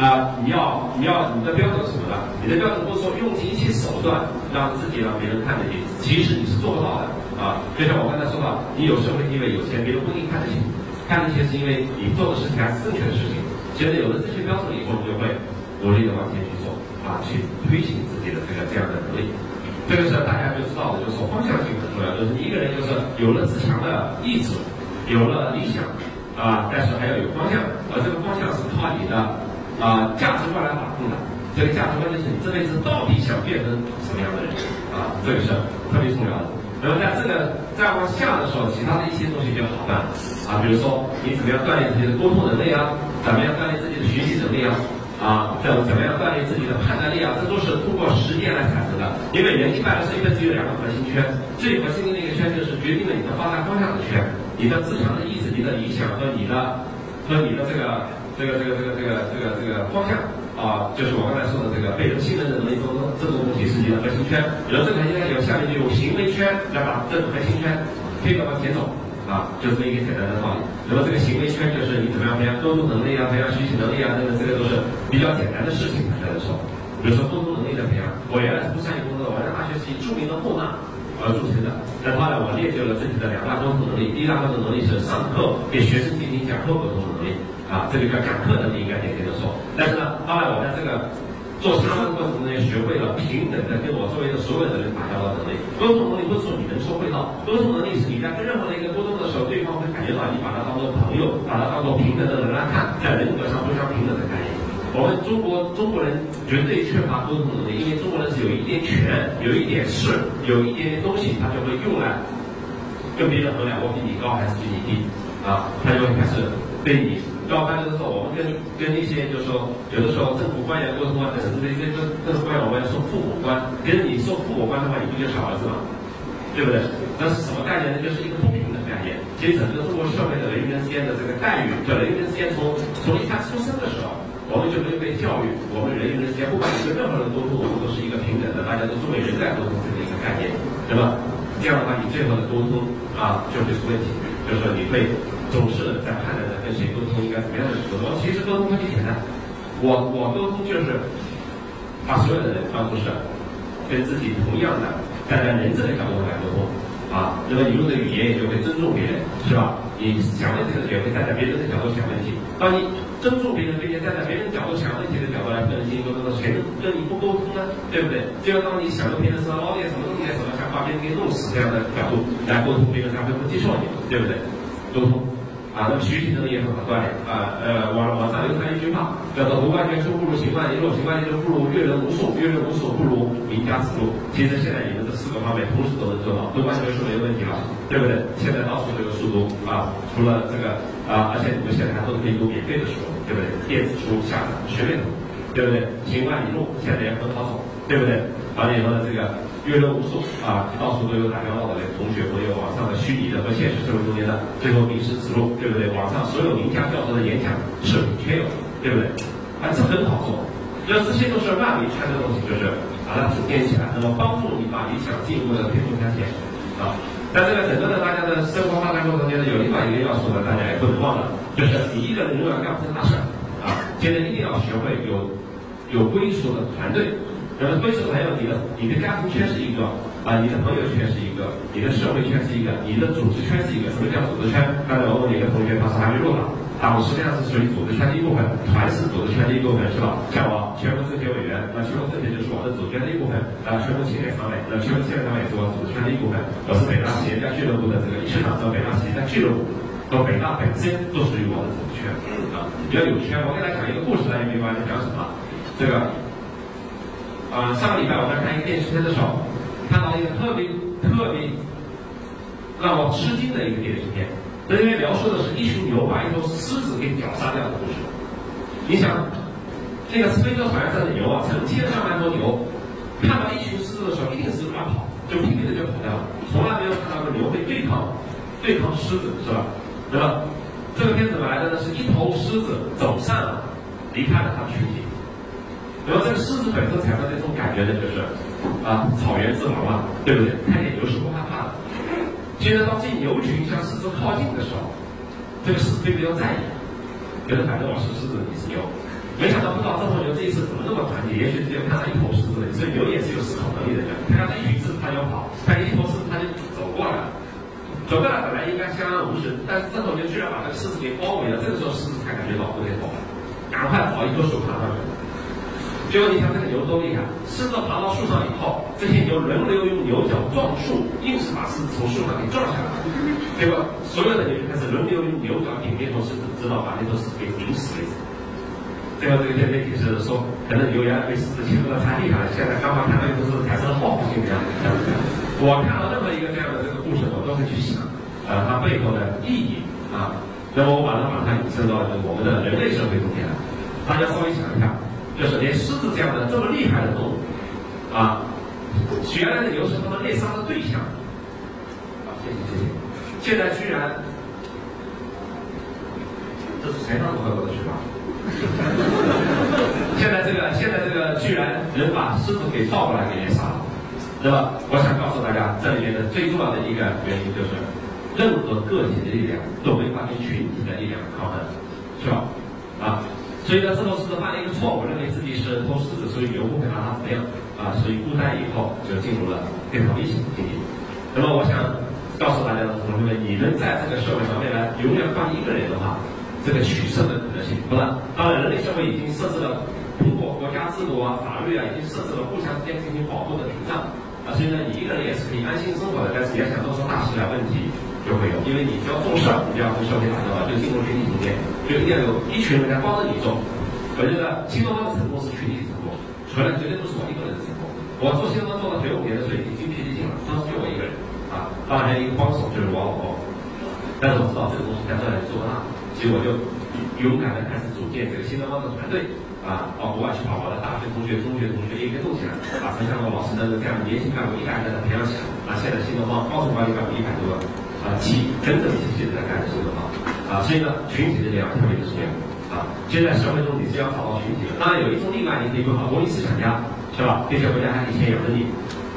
Speaker 3: 啊，你要你要你的标准是什么呢？你的标准不是说用尽一切手段让自己让别人看得起，其实你是做不到的啊。就像我刚才说到，你有社会地位有钱，别人不一定看得起，看得起是因为你做的事情还是正确的事情。其实有了这些标准以后，你就会努力的往前去做啊，去推行自己的这个这样的能力。这个是大家就知道的，就是说方向性很重要，就是你一个人就是有了自强的意志，有了理想啊，但是还要有方向，而这个方向是靠你的。啊，价值观来把控的，这个价值观就是你这辈子到底想变成什么样的人啊？这个是特别重要的。那么在这个再往下的时候，其他的一些东西就好办啊，比如说你怎么样锻炼自己的沟通能力啊，怎么样锻炼自己的学习能力啊，啊，这种怎么样锻炼自己的判断力啊，这都是通过实践来产生的。因为人一般来说一辈子有两个核心圈，最核心的那个圈就是决定了你的发展方向的圈，你的自强的意志、你的理想和你的和你的这个。这个这个这个这个这个这个方向啊，就是我刚才说的这个被人信任的能力中，这种东西是你的核心圈。然后这个核心圈有下面就有行为圈来把这个核心圈推着往前走啊，就这么一个简单的道理。那么这个行为圈就是你怎么样培养沟通能力啊，培养学习能力啊，这个这个都是比较简单的事情才能说。比如说沟通能力的培养，我原来是不善于沟通的，我在大学是以著名的后骂而著称的。但后来我练就了自己的两大沟通能力，第一大沟通能力是上课给学生进行讲课沟通。啊，这个叫讲课能力，应该也可以说。但是呢，后来我在这个做商的过程中，也学会了平等的跟我周围的所有的人打交道能力。沟通能力不是说你能说会道，沟通能力是你在跟任何的一个沟通的时候，对方会感觉到你把他当做朋友，把他当做平等的人来看，在人格上互相平等的概念。我们中国中国人绝对缺乏沟通能力，因为中国人是有一点权，有一点势，有一点点东西，他就会用来跟别人衡量我比你高还是比你低啊，他就会开始对你。要班的时候，我们跟跟一些就是说，有的时候政府官员沟通啊，甚至这些跟政府官员，我们要说父母官，跟你送父母官的话，你不就是儿子吗？对不对？那是什么概念呢？就是一个公平的概念。其实整个中国社会的人与人之间的这个待遇，叫人与人之间从从一开始出生的时候，我们就没有被教育，我们人与人之间，不管你跟任何人沟通，我们都是一个平等的，大家都作为人在沟通这么一个概念，对吧？这样的话，你最后的沟通啊，就会出问题，就是说你会。总是在判断跟谁沟通应该怎么样的沟通。其实沟通很简单，我我沟通就是把所有的人当做是跟自己同样的站在人质的角度来沟通啊。那么你用的语言也就会尊重别人，是吧？你想问题的时候也会站在别人的角度想问题。当你尊重别人并且站在别人角度想问题的角度来跟人进行沟通的时候，谁跟你不沟通呢？对不对？只有当你想跟别人说捞点什么东西什么，想把别人给弄死这样的角度来沟通，别人才会不接受你，对不对？沟通。啊，那么学习能力也很好锻炼啊。呃，网网上流传一句话，叫做“读万卷书不如行万里路，行万里路不如阅人无数，阅人无数不如名家指路”。其实现在你们这四个方面同时都能做到，读万卷书没问题了，对不对？现在到处都有书读啊，除了这个啊，而且你们现在还都可以读免费的书，对不对？电子书下载，学费读。对不对？行万里路，现在也很好走，对不对？完了以后呢，这个阅人无数啊，到处都有打交道的同学朋友，网上的虚拟的和现实社会中间的，最后名师指路，对不对？网上所有名家教授的演讲视频全有，对不对？啊，这很好做。那这些都是万里穿的东西，就是把它组建起来，那么帮助你把理想进一步的推动向前啊。在这个整个的大家的生活发展过程中间呢，有另外一个要素呢，大家也不能忘了，就是你一个人永远干不成大事啊。现在一定要学会有有归属的团队。那么归属还有你的你的家庭圈是一个啊，你的朋友圈是一个，你的社会圈是一个，你的组织圈是一个。什么叫组织圈？刚才我问一个同学，他说还没入党，啊，我实际上是属于组织圈的一部分，团是组织圈的一部分，是吧？像我全国政协委员，那全国政协就是我的组织圈的一部分，啊，全国青年常委，那全国青年常委是我组织圈的一部分。我是北大企业家俱乐部的这个理事长，和北大企业家俱乐部和北大本身都属于我的组织圈，啊，比较有圈。我给大家讲一个故事，大家明白在讲什么？这个。啊，上个礼拜我在看一个电视片的时候，看到一个特别特别让我吃惊的一个电视片。那里面描述的是一群牛把一头狮子给绞杀掉的故事。你想，那个非洲草原上的牛啊，成千上万头牛，看到一群狮子的时候，一定是乱跑，就拼命的就跑掉了。从来没有看到过牛会对抗对抗狮子，是吧？那么这个片子来的呢，是一头狮子走散了，离开了它的群体。然后这个狮子本身产生的这种感觉呢，就是啊，草原之王嘛，对不对？看见牛是不害怕的。接着当这牛群向狮子靠近的时候，这个狮子并没有在意，觉得反正我是狮子，你是牛。没想到不知道这头牛这一次怎么那么团结，也许只有看到一头狮子，所以牛也是有思考能力的人。看到一群狮子它就跑，看见一头狮子它就走过来。走过来本来应该相安无事，但是这头牛居然把这个狮子给包围了。这个时候狮子才感觉到不对头，赶快找一棵树爬上去。结果你看这个牛多厉害，狮子爬到树上以后，这些牛轮流用牛角撞树，硬是把狮子从树上给撞下来。结果所有的牛就开始轮流用牛角顶那头狮子，直到把那头狮子给顶死为止。最后这个片面解释说，可能牛原来被狮子欺负的太厉害了，现在刚刚看到一头狮子产生了报复心理。我看到任何一个这样的这个故事，我都会去想，呃，它背后的意义啊。那么我把它把它引申到我们的人类社会中间来，大家稍微想一下。就是连狮子这样的这么厉害的动物，啊，原来的牛是他们猎杀的对象，啊，谢谢谢谢，现在居然，这是谁让我我的去吧？现在这个现在这个居然能把狮子给倒过来给猎杀了，那么我想告诉大家，这里面的最重要的一个原因就是，任何个体的力量都没法跟群体的力量抗衡，是吧？啊。所以呢，这头狮子犯了一个错误，认为自己是头狮子，所以牛不会把它怎么样啊？所以孤单以后就进入了非常危险的境地。那么，我想告诉大家的同学们，你们在这个社会上未来永远放一个人的话，这个取胜的可能性不大。当然，人类社会已经设置了通过国家制度啊、法律啊，已经设置了互相之间进行保护的屏障啊。所以呢，你一个人也是可以安心生活的。但是你要想做出大事来，问题就会有，因为你只要做事，你就要跟消费打交道，就进入群体中间。就一定要有一群人来帮着你做。我觉得新东方的成功是群体成功，从来绝对不是我一个人的成功。我做新东方做到腿五年的时候已经精疲力尽了，当时就我一个人啊，当然还有一个帮手就是我老婆。但是我知道这个东西在这里做不大，所以我就勇敢的开始组建这个新东方的团队啊，到国外去跑我的大学同学、中学同学一个动起来，把陈向东老师的这样年轻干部一代一代的培养起来。啊，现在新东方高层管理干部一百多个啊，起整整齐齐的在干着新东方。啊，所以呢，群体的力量特别的重要啊。现在社会中你是要找到群体的，当然有一种例外，你可以做好独立思想家，是吧？这些国家还可以先养着你，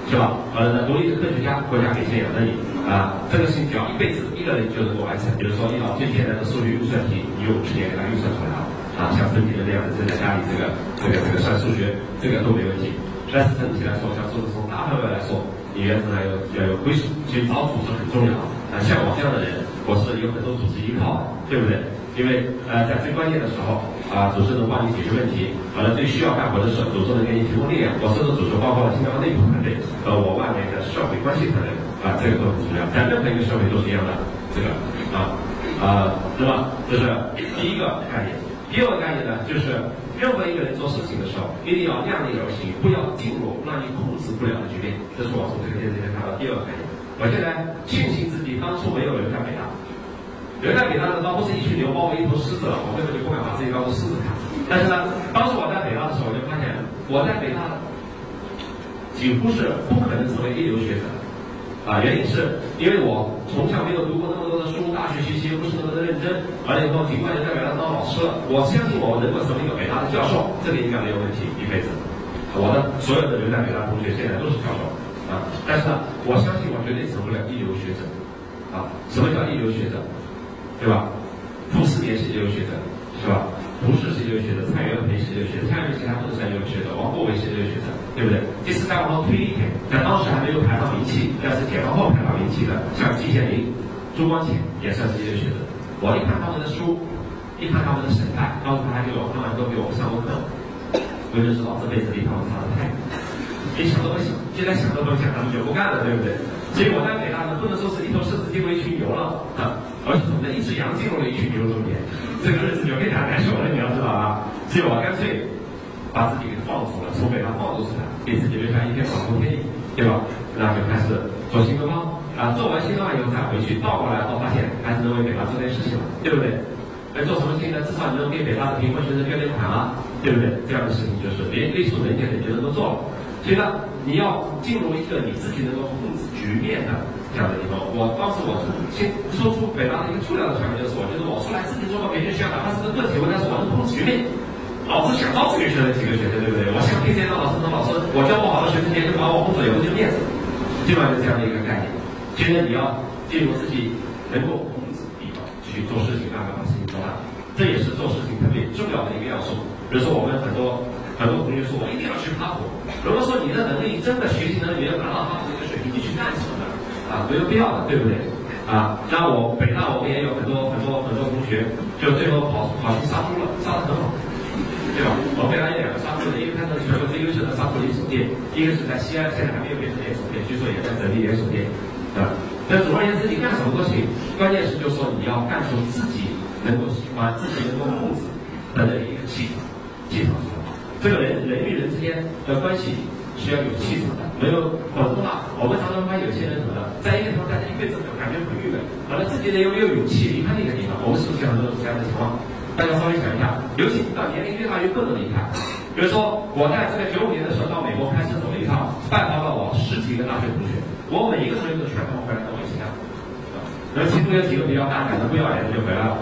Speaker 3: 是吧？呃，独立的科学家，国家可以先养着你啊。这个事情只要一辈子一个人就能够完成。比如说，遇到最简单的数学运算题，你用五十年给它运算出来了啊。像孙平的那样的正在家里这个这个这个算数学，这个都没问题。但是整体来说，像从从大范围来说，你原则上要要有归属，其实找组织很重要啊。像我这样的人。我是有很多组织依靠，对不对？因为呃，在最关键的时候啊，组织能帮你解决问题；完了最需要干活的时候，组织能给你提供力量。我甚至组织包括了新加坡内部团队和我外面的社会关系团队啊，这个都很重要。在任何一个社会都是一样的，这个啊啊，那么这是第一个概念。第二个概念呢，就是任何一个人做事情的时候，一定要量力而行，不要进入让你控制不了的局面。这是我从这个电视里面看到第二个概念。我现在庆幸自己当初没有留在北大，留在北大的倒不是一群牛包围一头狮子了，我根本就不敢把自己当做狮子看，但是呢，当时我在北大的时候，我就发现我在北大几乎是不可能成为一流学者。啊，原因是因为我从小没有读过那么多的书，大学学习又不是那么的认真，完了以后尽管也在北大当老师了，我相信我能够成为一个北大的教授，这个应该没有问题，一辈子。我的所有的留在北大同学现在都是教授啊，但是呢，我相信我绝对成不了一流学者啊。什么叫一流学者？对吧？傅斯年是一流学者，是吧？胡适是一流学者，蔡元培是一流学者，蔡元培其他都是一流学者，王国维是一流学者，对不对？第四再往后推一点，在当时还没有排到名气，但是解放后排到名气的，像季羡林、朱光潜也算是一流学者。我一看他们的书，一看他们的神态，当时他就看完都给我们上过课，我就知道这辈子离他们差得太远。你想都不想，现在想都不想，他们就不干了，对不对？所以我在北大呢，不能说是一头狮子进入一群牛了啊，而是怎么呢？一只羊进入了一群牛中间。这个日子就非常难受了，你要知道啊，所以我干脆把自己给放逐了，从北大放逐出来，给自己留下一片广阔天，对吧？然后就开始做新东方啊，做完新东方以后再回去，倒过来后发现还是能为北大做点事情了，对不对？哎，做什么事情呢？至少你能给北大的贫困学生捐点款啊，对不对？这样的事情就是连力所能及的就能够做了。所以呢，你要进入一个你自己能够控制局面的。这样的地方，我当时我是先说出北大的一个重要的传闻，就是我觉得我出来自己做个培训学校，哪怕是个个体户，但是我能控制局面。老子想招几个学生几个学生，对不对？我想听谁当老师当老师，我教不好的学生，别人把我控制有了就面子，基本上就这样的一个概念。其实你要进入自己能够控制地方去做事情，慢慢把事情做大，这也是做事情特别重要的一个要素。比如说我们很多很多同学说，我一定要去哈佛。如果说你的能力真的学习能力要达到哈佛这个水平，你去干什么呢？啊，没有必要的，对不对？啊，那我北大我们也有很多很多很多同学，就最后跑跑去杀猪了，杀的很好，对吧？我们北大有两个杀猪的，一个看成全国最优秀的杀猪连锁店，一个是在西安，现在还没有变成连锁店，据说也在整理连锁店，啊。那总而言之，你干什么都行，关键是就是说你要干出自己能够喜欢、自己能够控制的这一个气场，气场？这个人人与人之间的关系。需要有气场的，没有否则的话，我们常常发现有些人什么的，在一个地方待着一辈子，感觉很郁闷。完了自己呢又没有勇气离开那个地方，我们是不是有很多这样的情况？大家稍微想一下，尤其到年龄越大越不能离开。比如说我在这个九五年的时候到美国开车走了一趟，拜访了我十几个大学同学，我每一个同学都劝他们回来我。然后其中有几个比较大胆的不要脸的就回来了，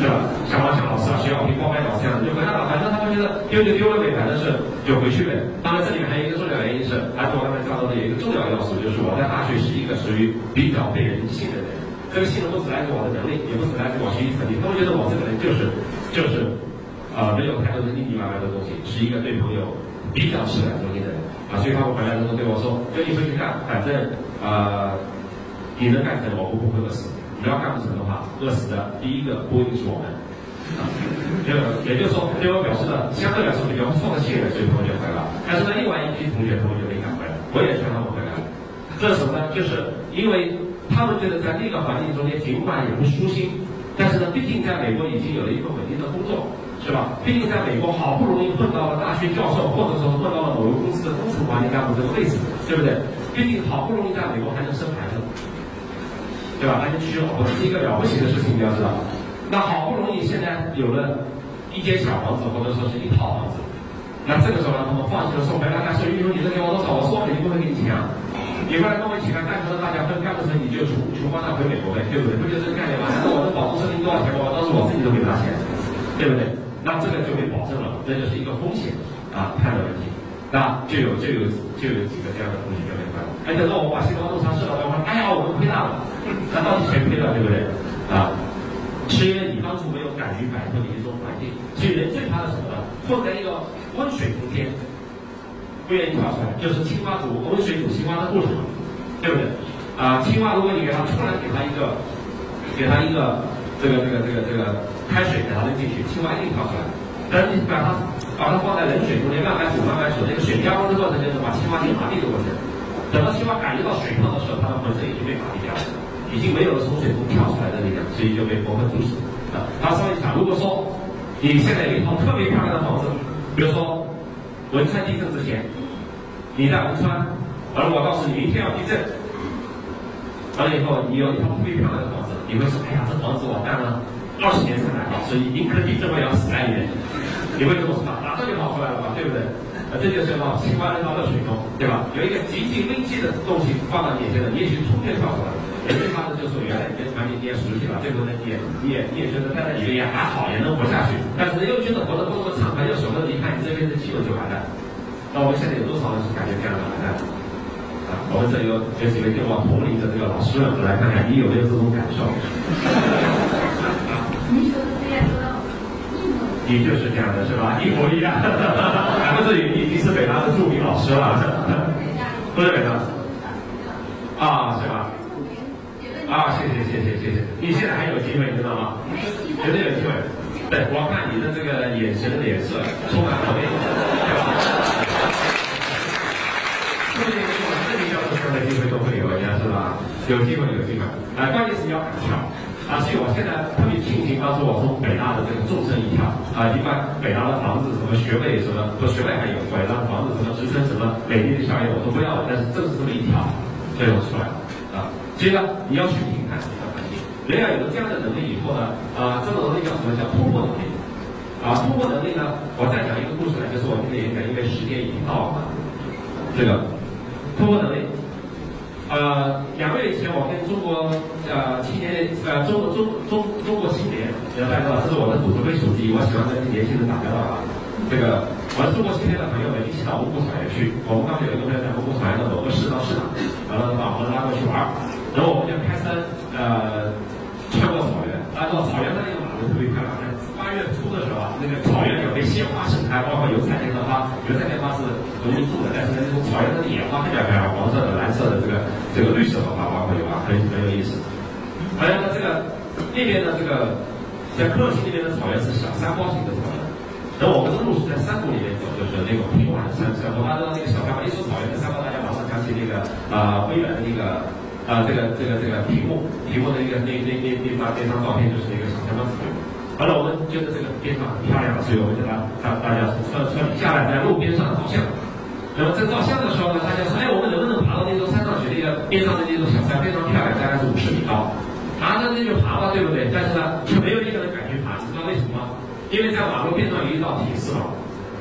Speaker 3: 是吧？像王强老师啊、徐小平、包白老师样的就回来了，反正他们觉得丢就丢了呗，反正是就回去呗。当然这里面还有一个重要原因是，还是我刚才讲到的有一个重要要素，就是我在大学是一个属于比较被人信任的人。这个信任不是来自我的能力，也不是来自我学习成绩，他们觉得我这个人就是就是啊没有太多的腻腻歪歪的东西，是一个对朋友比较事感中心的人啊，所以他们回来之后对我说：“跟你回去干，反正啊。”你能干成，我们不会饿死。你要干不成的话，饿死的第一个不一定是我们。啊，就也就是说，对我表示的相对来说比较放得信任，所以他们就回来了。但是呢，另外一批同学他们就没敢回来，我也劝他们回来了。这是什么呢？就是因为他们觉得在那个环境中间，尽管也不舒心，但是呢，毕竟在美国已经有了一份稳定的工作，是吧？毕竟在美国好不容易混到了大学教授，或者说混到了某个公司的工程管理干部这个位置，对不对？毕竟好不容易在美国还能生孩子。对吧？那就娶老婆是一个了不起的事情，你要知道。那好不容易现在有了一间小房子，或者说是一套房子，那这个时候让他们放弃了送回来，干，所以你说你能给我多少？我说肯定不会给你钱啊。你过来跟我一起干，干成了大家分，干不成你就穷穷光蛋回美国呗，对不对？不就这个概念吗？难道我能保证生命多少钱？我当时我自己都没拿钱，对不对？那这个就被保证了，这就是一个风险啊，判断问题。那就有就有就有几个这样的同学就没关了。哎，等到我把新东方弄上市了，我说，哎呀，我们亏大了。那到底谁亏了，对不对？啊，是因为你当初没有敢于摆脱的一种环境。所以。人最怕的是什么呢？混在一个温水中间，不愿意跳出来。就是青蛙煮温水煮青蛙的故事，对不对？啊，青蛙如果你给它突然给它一个，给它一个这个这个这个这个开水给它扔进去，青蛙一定跳出来。但是你把它把它放在冷水中间慢慢煮慢慢煮，那个水加工的过程就是把青蛙给麻痹的过程。等到青蛙感觉到水烫的时候，它的浑身已经被麻痹掉了。已经没有了从水中跳出来的力量，所以就被活活煮死啊！他稍微想，如果说你现在有一套特别漂亮的房子，比如说汶川地震之前，你在汶川，而我告诉你明天要地震，完了以后你有一套特别漂亮的房子，你会说：哎呀，这房子我干了二十年才买到，所以宁可地震我也要死在里面。你会这么说吧？马上就跑出来了吧，对不对？呃，这就是么？西瓜扔到热水中，对吧？有一个极其危机的东西放到眼前的，也许冲天跳出来。最怕的就是原来你跟环境你也熟悉了，最后呢你也你也你也觉得待在里面也还好，也能活下去。但是又觉得活得不那么畅快，又舍不得离开你这边的肌肉就完蛋。那我们现在有多少人是感觉这样的完蛋？啊，我们这有有几位跟我同龄的这个老师们，来看看你有没有这种感受。
Speaker 5: 您说的这样说到
Speaker 3: 你就是这样的是吧？一模一样。咱们这里已经是北大的著名老师了，不是北大啊，是吧？啊，谢谢谢谢谢谢，你现在还有机会，你知道吗？绝对有机会。对，我看你的这个眼神脸色充满活力，对吧？这个这个要是什么机会都会有，你是吧？有机会有机会。啊，关键是要敢跳。啊，所以我现在特别庆幸，当时我从北大的这个纵身一跳。啊，一般北大的房子什么学位什么，不学位还有，北大的房子什么职称什么美丽的校园我都不要了，但是正是这么一跳，所以我出来了。啊，所以呢，你要去评判自己的环境，人要有了这样的能力以后呢，啊，这种能力叫什么？叫突破能力。啊，突破能力呢，我再讲一个故事来，就是我今天演讲，因为时间已经到了。这个突破能力，呃，两个月以前我跟中国呃青年呃中国中中中国青年，大家知道这是我的组织会属之一，我喜欢跟年轻人打交道啊。这个我的中国青年的朋友们一起到蒙古草原去，我们刚才有一个朋友在蒙古草原的某个市当市长。然后把我们拉过去玩然后我们就开山，呃，穿过草原，来到草原的那个马路特别漂亮。八月初的时候啊，那个草原有被鲜花盛开，包括油菜田的花，油菜田花是容易种的，但是呢那种草原的野花特别漂亮，黄色的、蓝色的，这个这个绿色的花包括有啊，很很有意思。还有呢，这个那边的这个在克钦那边的草原是小山包型的草原，然后我们的路是在山谷里面走，就是那种平缓的山山。我们知道那个小山包，一说草原的山包，大家马上。想起那个啊，微软的那个啊，这个这个这个屏幕，屏幕的一个那那那那张那张照片就是一个小山包。完了，我们觉得这个边上很漂亮，所以我们就让让大家从车车底下来，在路边上照相。然后在照相的时候呢，大家说，哎，我们能不能爬到那座山上去？那个边上的那座小山非常漂亮，大概是五十米高。爬着那就爬吧，对不对？但是呢，却没有一个人敢去爬，你知道为什么吗？因为在马路边上有一道铁丝网，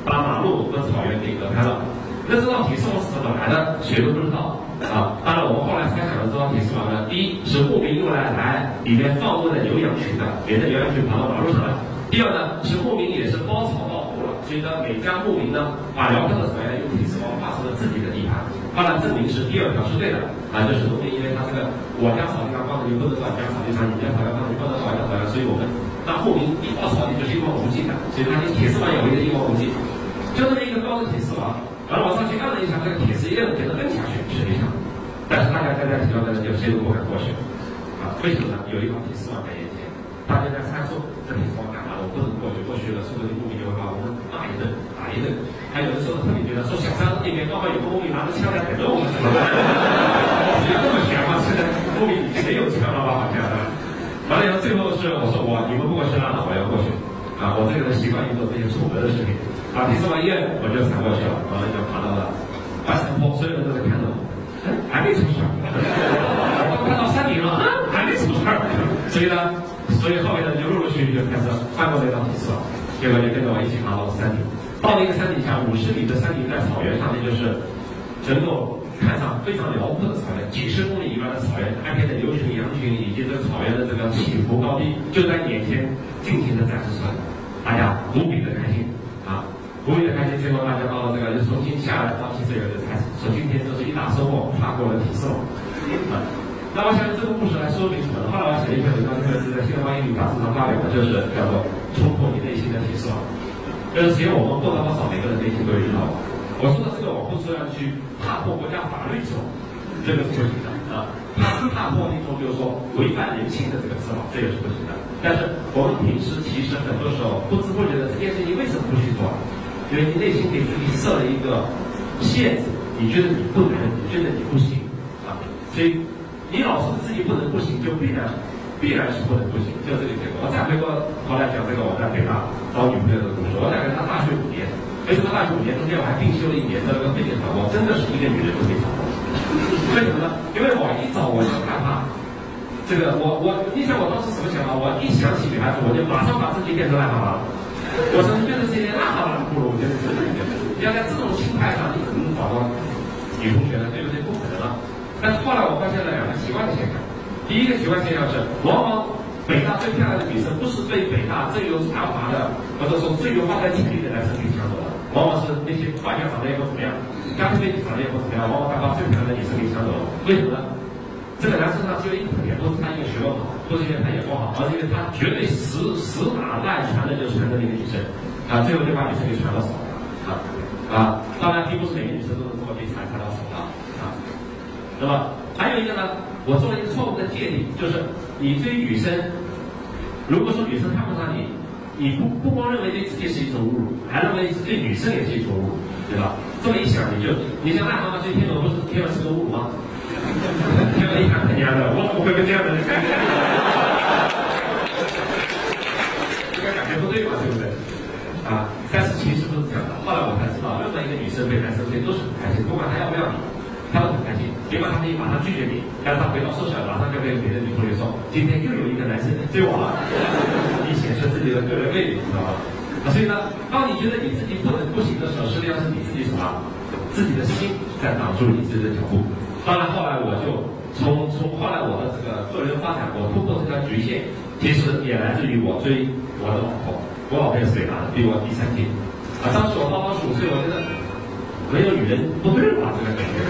Speaker 3: 把马路和草原给隔开了。那这道铁丝网是怎么来的？谁都不知道啊！当然，我们后来猜想的这道铁丝网呢，第一是牧民用来来里面放牧的牛羊群的，免得牛羊群跑到马路上来；第二呢，是牧民也是包草包户了，所以呢，每家牧民呢把辽阔的草原用铁丝网画成了自己的地盘。当然，证明是第二条是对的啊，就是农民因为他这个我家草地上放的你不能到你家草地上，你家草地上你不能到我家草地上，所以我们那牧民一包草地就是一望无际的，所以他铁丝网有一个一望无际，就这么一个高的铁丝网。然后我上去按了一下，这个铁丝一摁，给它摁下去，实际上，但是大家在在提到的就谁都不敢过去，啊，为什么呢？有一把铁丝网在眼前，大家在猜说这铁丝网干嘛的？我不能过去，过去了，是不是牧民就会把我们骂一顿，打一顿？还有的时候特别觉得说小山那边刚好有个牧民拿着枪在等着我们，怎么办？谁这么悬吗？现在牧民已经没有枪了吧？好像。完了以后，最后是我说我你们不过去了，那我要过去，啊，我这个人习惯于做这些出格的事情。啊！第四网一摁，我就闪过去了，完了就爬到了半山坡，所有人都在看着我，还没出事儿，我看到山顶了，还没出事儿，所以呢，所以后面呢就陆陆续续就开始翻过那道铁丝网，结果就跟着我一起爬到了山顶。到了一个山顶下，五十米的山顶在草原上，那就是能够看上非常辽阔的草原，几十公里以外的草原，开片的牛群、羊群以及这个草原的这个起伏高低，就在眼前尽情的展示出来，大家无比的开心啊。无比的开心，结果大家到了这个就重新下来，放弃这个就过了铁丝网。啊，那我想这个故事来说明什么？后来我写了一篇文章，这个是在《新东方英语》杂志上发表的，就是叫做“突破你内心的铁丝网”。就是只要我们过多或少，每个人内心都有一道。我说的这个网不是要去踏破国家法律之网，这个是不行的啊。踏踏破那种，比如说违反人性的这个丝网，这也是不行的。但是我们平时其实很多时候不知不觉的这件事情为什么不去做？因为你内心给自己设了一个限制，你觉得你不能，你觉得你不行啊，所以你老是自己不能不行，就必然必然是不能不行，就这个结果。我再回过头来讲这个我在北大找女朋友的故事，我大概他大学五年，为什么大学五年中间我还进修了一年的那个会计课？我真的是一个女人都没找到，为什么呢？因为我一找我就害怕，这个我我，你想我当时什么想法？我一想起女孩子，我就马上把自己变成癞蛤蟆。我说你觉得这些那好那不如，我觉得是。你要在这种心态上，你怎么能找到女同学呢？对不对？不可能啊。但是后来我发现了两个奇怪的现象。第一个奇怪现象是，往往北大最漂亮的女生不是被北大最有才华的，或者说最有发展潜力的男生给抢走了，往往是那些外表长得也不怎么样，家庭背景长得也不怎么样，往往会把最漂亮的女生给抢走了。为什么呢？这个男生上只有一个特点，不是他因为学问好，不是因为他眼光好，而是因为他绝对死死马烂传的就传的那个女生，啊，最后就把女生给传到手了，啊啊，当然并不是每个女生都能这么被传传到手的，啊，那么还有一个呢，我做了一个错误的界定，就是你追女生，如果说女生看不上你，你不不光认为对自己是一种侮辱，还认为对女生也是一种侮辱，对吧？这么一想，你就你像癞蛤蟆追天鹅，不是天鹅是个侮辱吗？天鹅一看他娘的，我怎么会跟这样的人干？应该感觉不对嘛，对不对？啊，但是其实不是这样的。后来我才知道，任何一个女生被男生追都是很开心，不管她要不要你，她都很开心。尽管她可以马上拒绝你，但是他回到宿舍马上就跟别的女同学说：“今天又有一个男生追我了。”以显示自己的个人魅力，知道吧？啊，所以呢，当你觉得你自己不能不行的时候，实际上是你自己什么？自己的心在挡住你自己的脚步。当然，后来我就从从后来我的这个个人发展，我突破这条局限，其实也来自于我追我的老婆。我老婆也是北大的，比我低三届。啊，当时我刚刚十五岁，我觉得没有女人不对吧？这个感觉。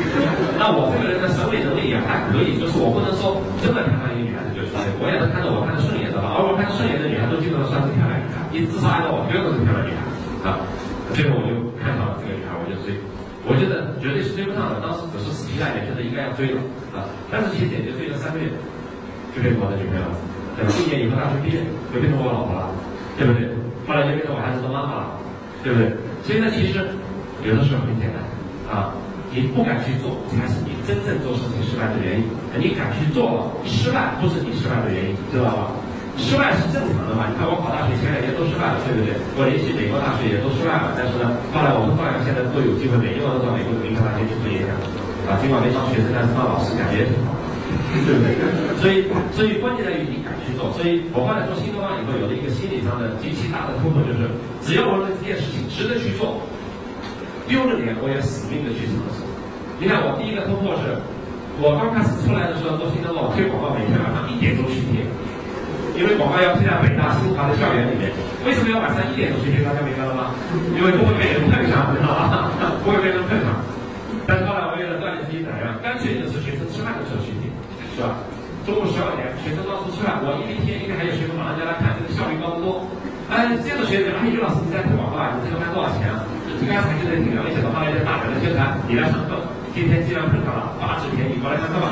Speaker 3: 那我这个人的审美能力也还可以，就是我不能说真的看上一个女孩子就去追，我也能看到我看得顺眼的吧。而我看顺眼的女孩都基本上算是漂亮女孩，你至少按照我标准是漂亮女孩啊。最后我就看上了这个女孩，我就追。我觉得绝对是追不上的，当时只是死皮赖脸，觉得应该要追了啊！但是其实也就追了三个月，就变成我的女朋友了。对吧？一年以后大学毕业，就变成我老婆了，对不对？后来就变成我孩子的妈妈了，对不对？所以呢，其实有的时候很简单啊，你不敢去做，才是你真正做事情失败的原因。你敢去做了，失败不是你失败的原因，知道吧？失败是正常的嘛？你看我考大学前两年都失败了，对不对？我联系美国大学也都失败了，但是呢，后来我们照样现在都有机会，每年我都到美国的名牌大学去做演讲，啊，尽管没当学生，但是当老师感觉也挺好，对不对？所以，所以关键在于你敢去做。所以我后来做新东方以后，有了一个心理上的极其大的突破，就是只要我认为这件事情值得去做，丢了脸我也死命的去尝试。你看我第一个突破是，我刚开始出来的时候做新东方推广告，每天晚上一点钟去贴。因为广告要贴在北大、清华的校园里面，为什么要晚上一点钟去贴？大家明白了吗？因为不会被人碰上，知道吧？不会被人碰上。但是后来我为了锻炼自己胆量，干脆就是学生吃饭的时候去贴，是吧？中午十二点，学生到处吃饭，我一边贴，一边还有学生马上就来看，这个效率高得多。哎，这样的学生，哎，于老师你在推广告啊？你这个卖多少钱啊？刚才觉得挺了解的，后来就大胆的宣传，你来上课，今天既然碰上了，八折便宜，过来上课吧。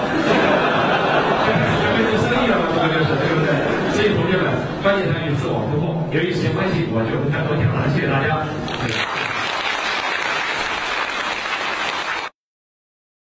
Speaker 3: 就开始准备做生意了嘛，这个就是，对不对？所以同学们，关键在于自我突破。由于时间关系，我就不太多讲了，谢谢大家。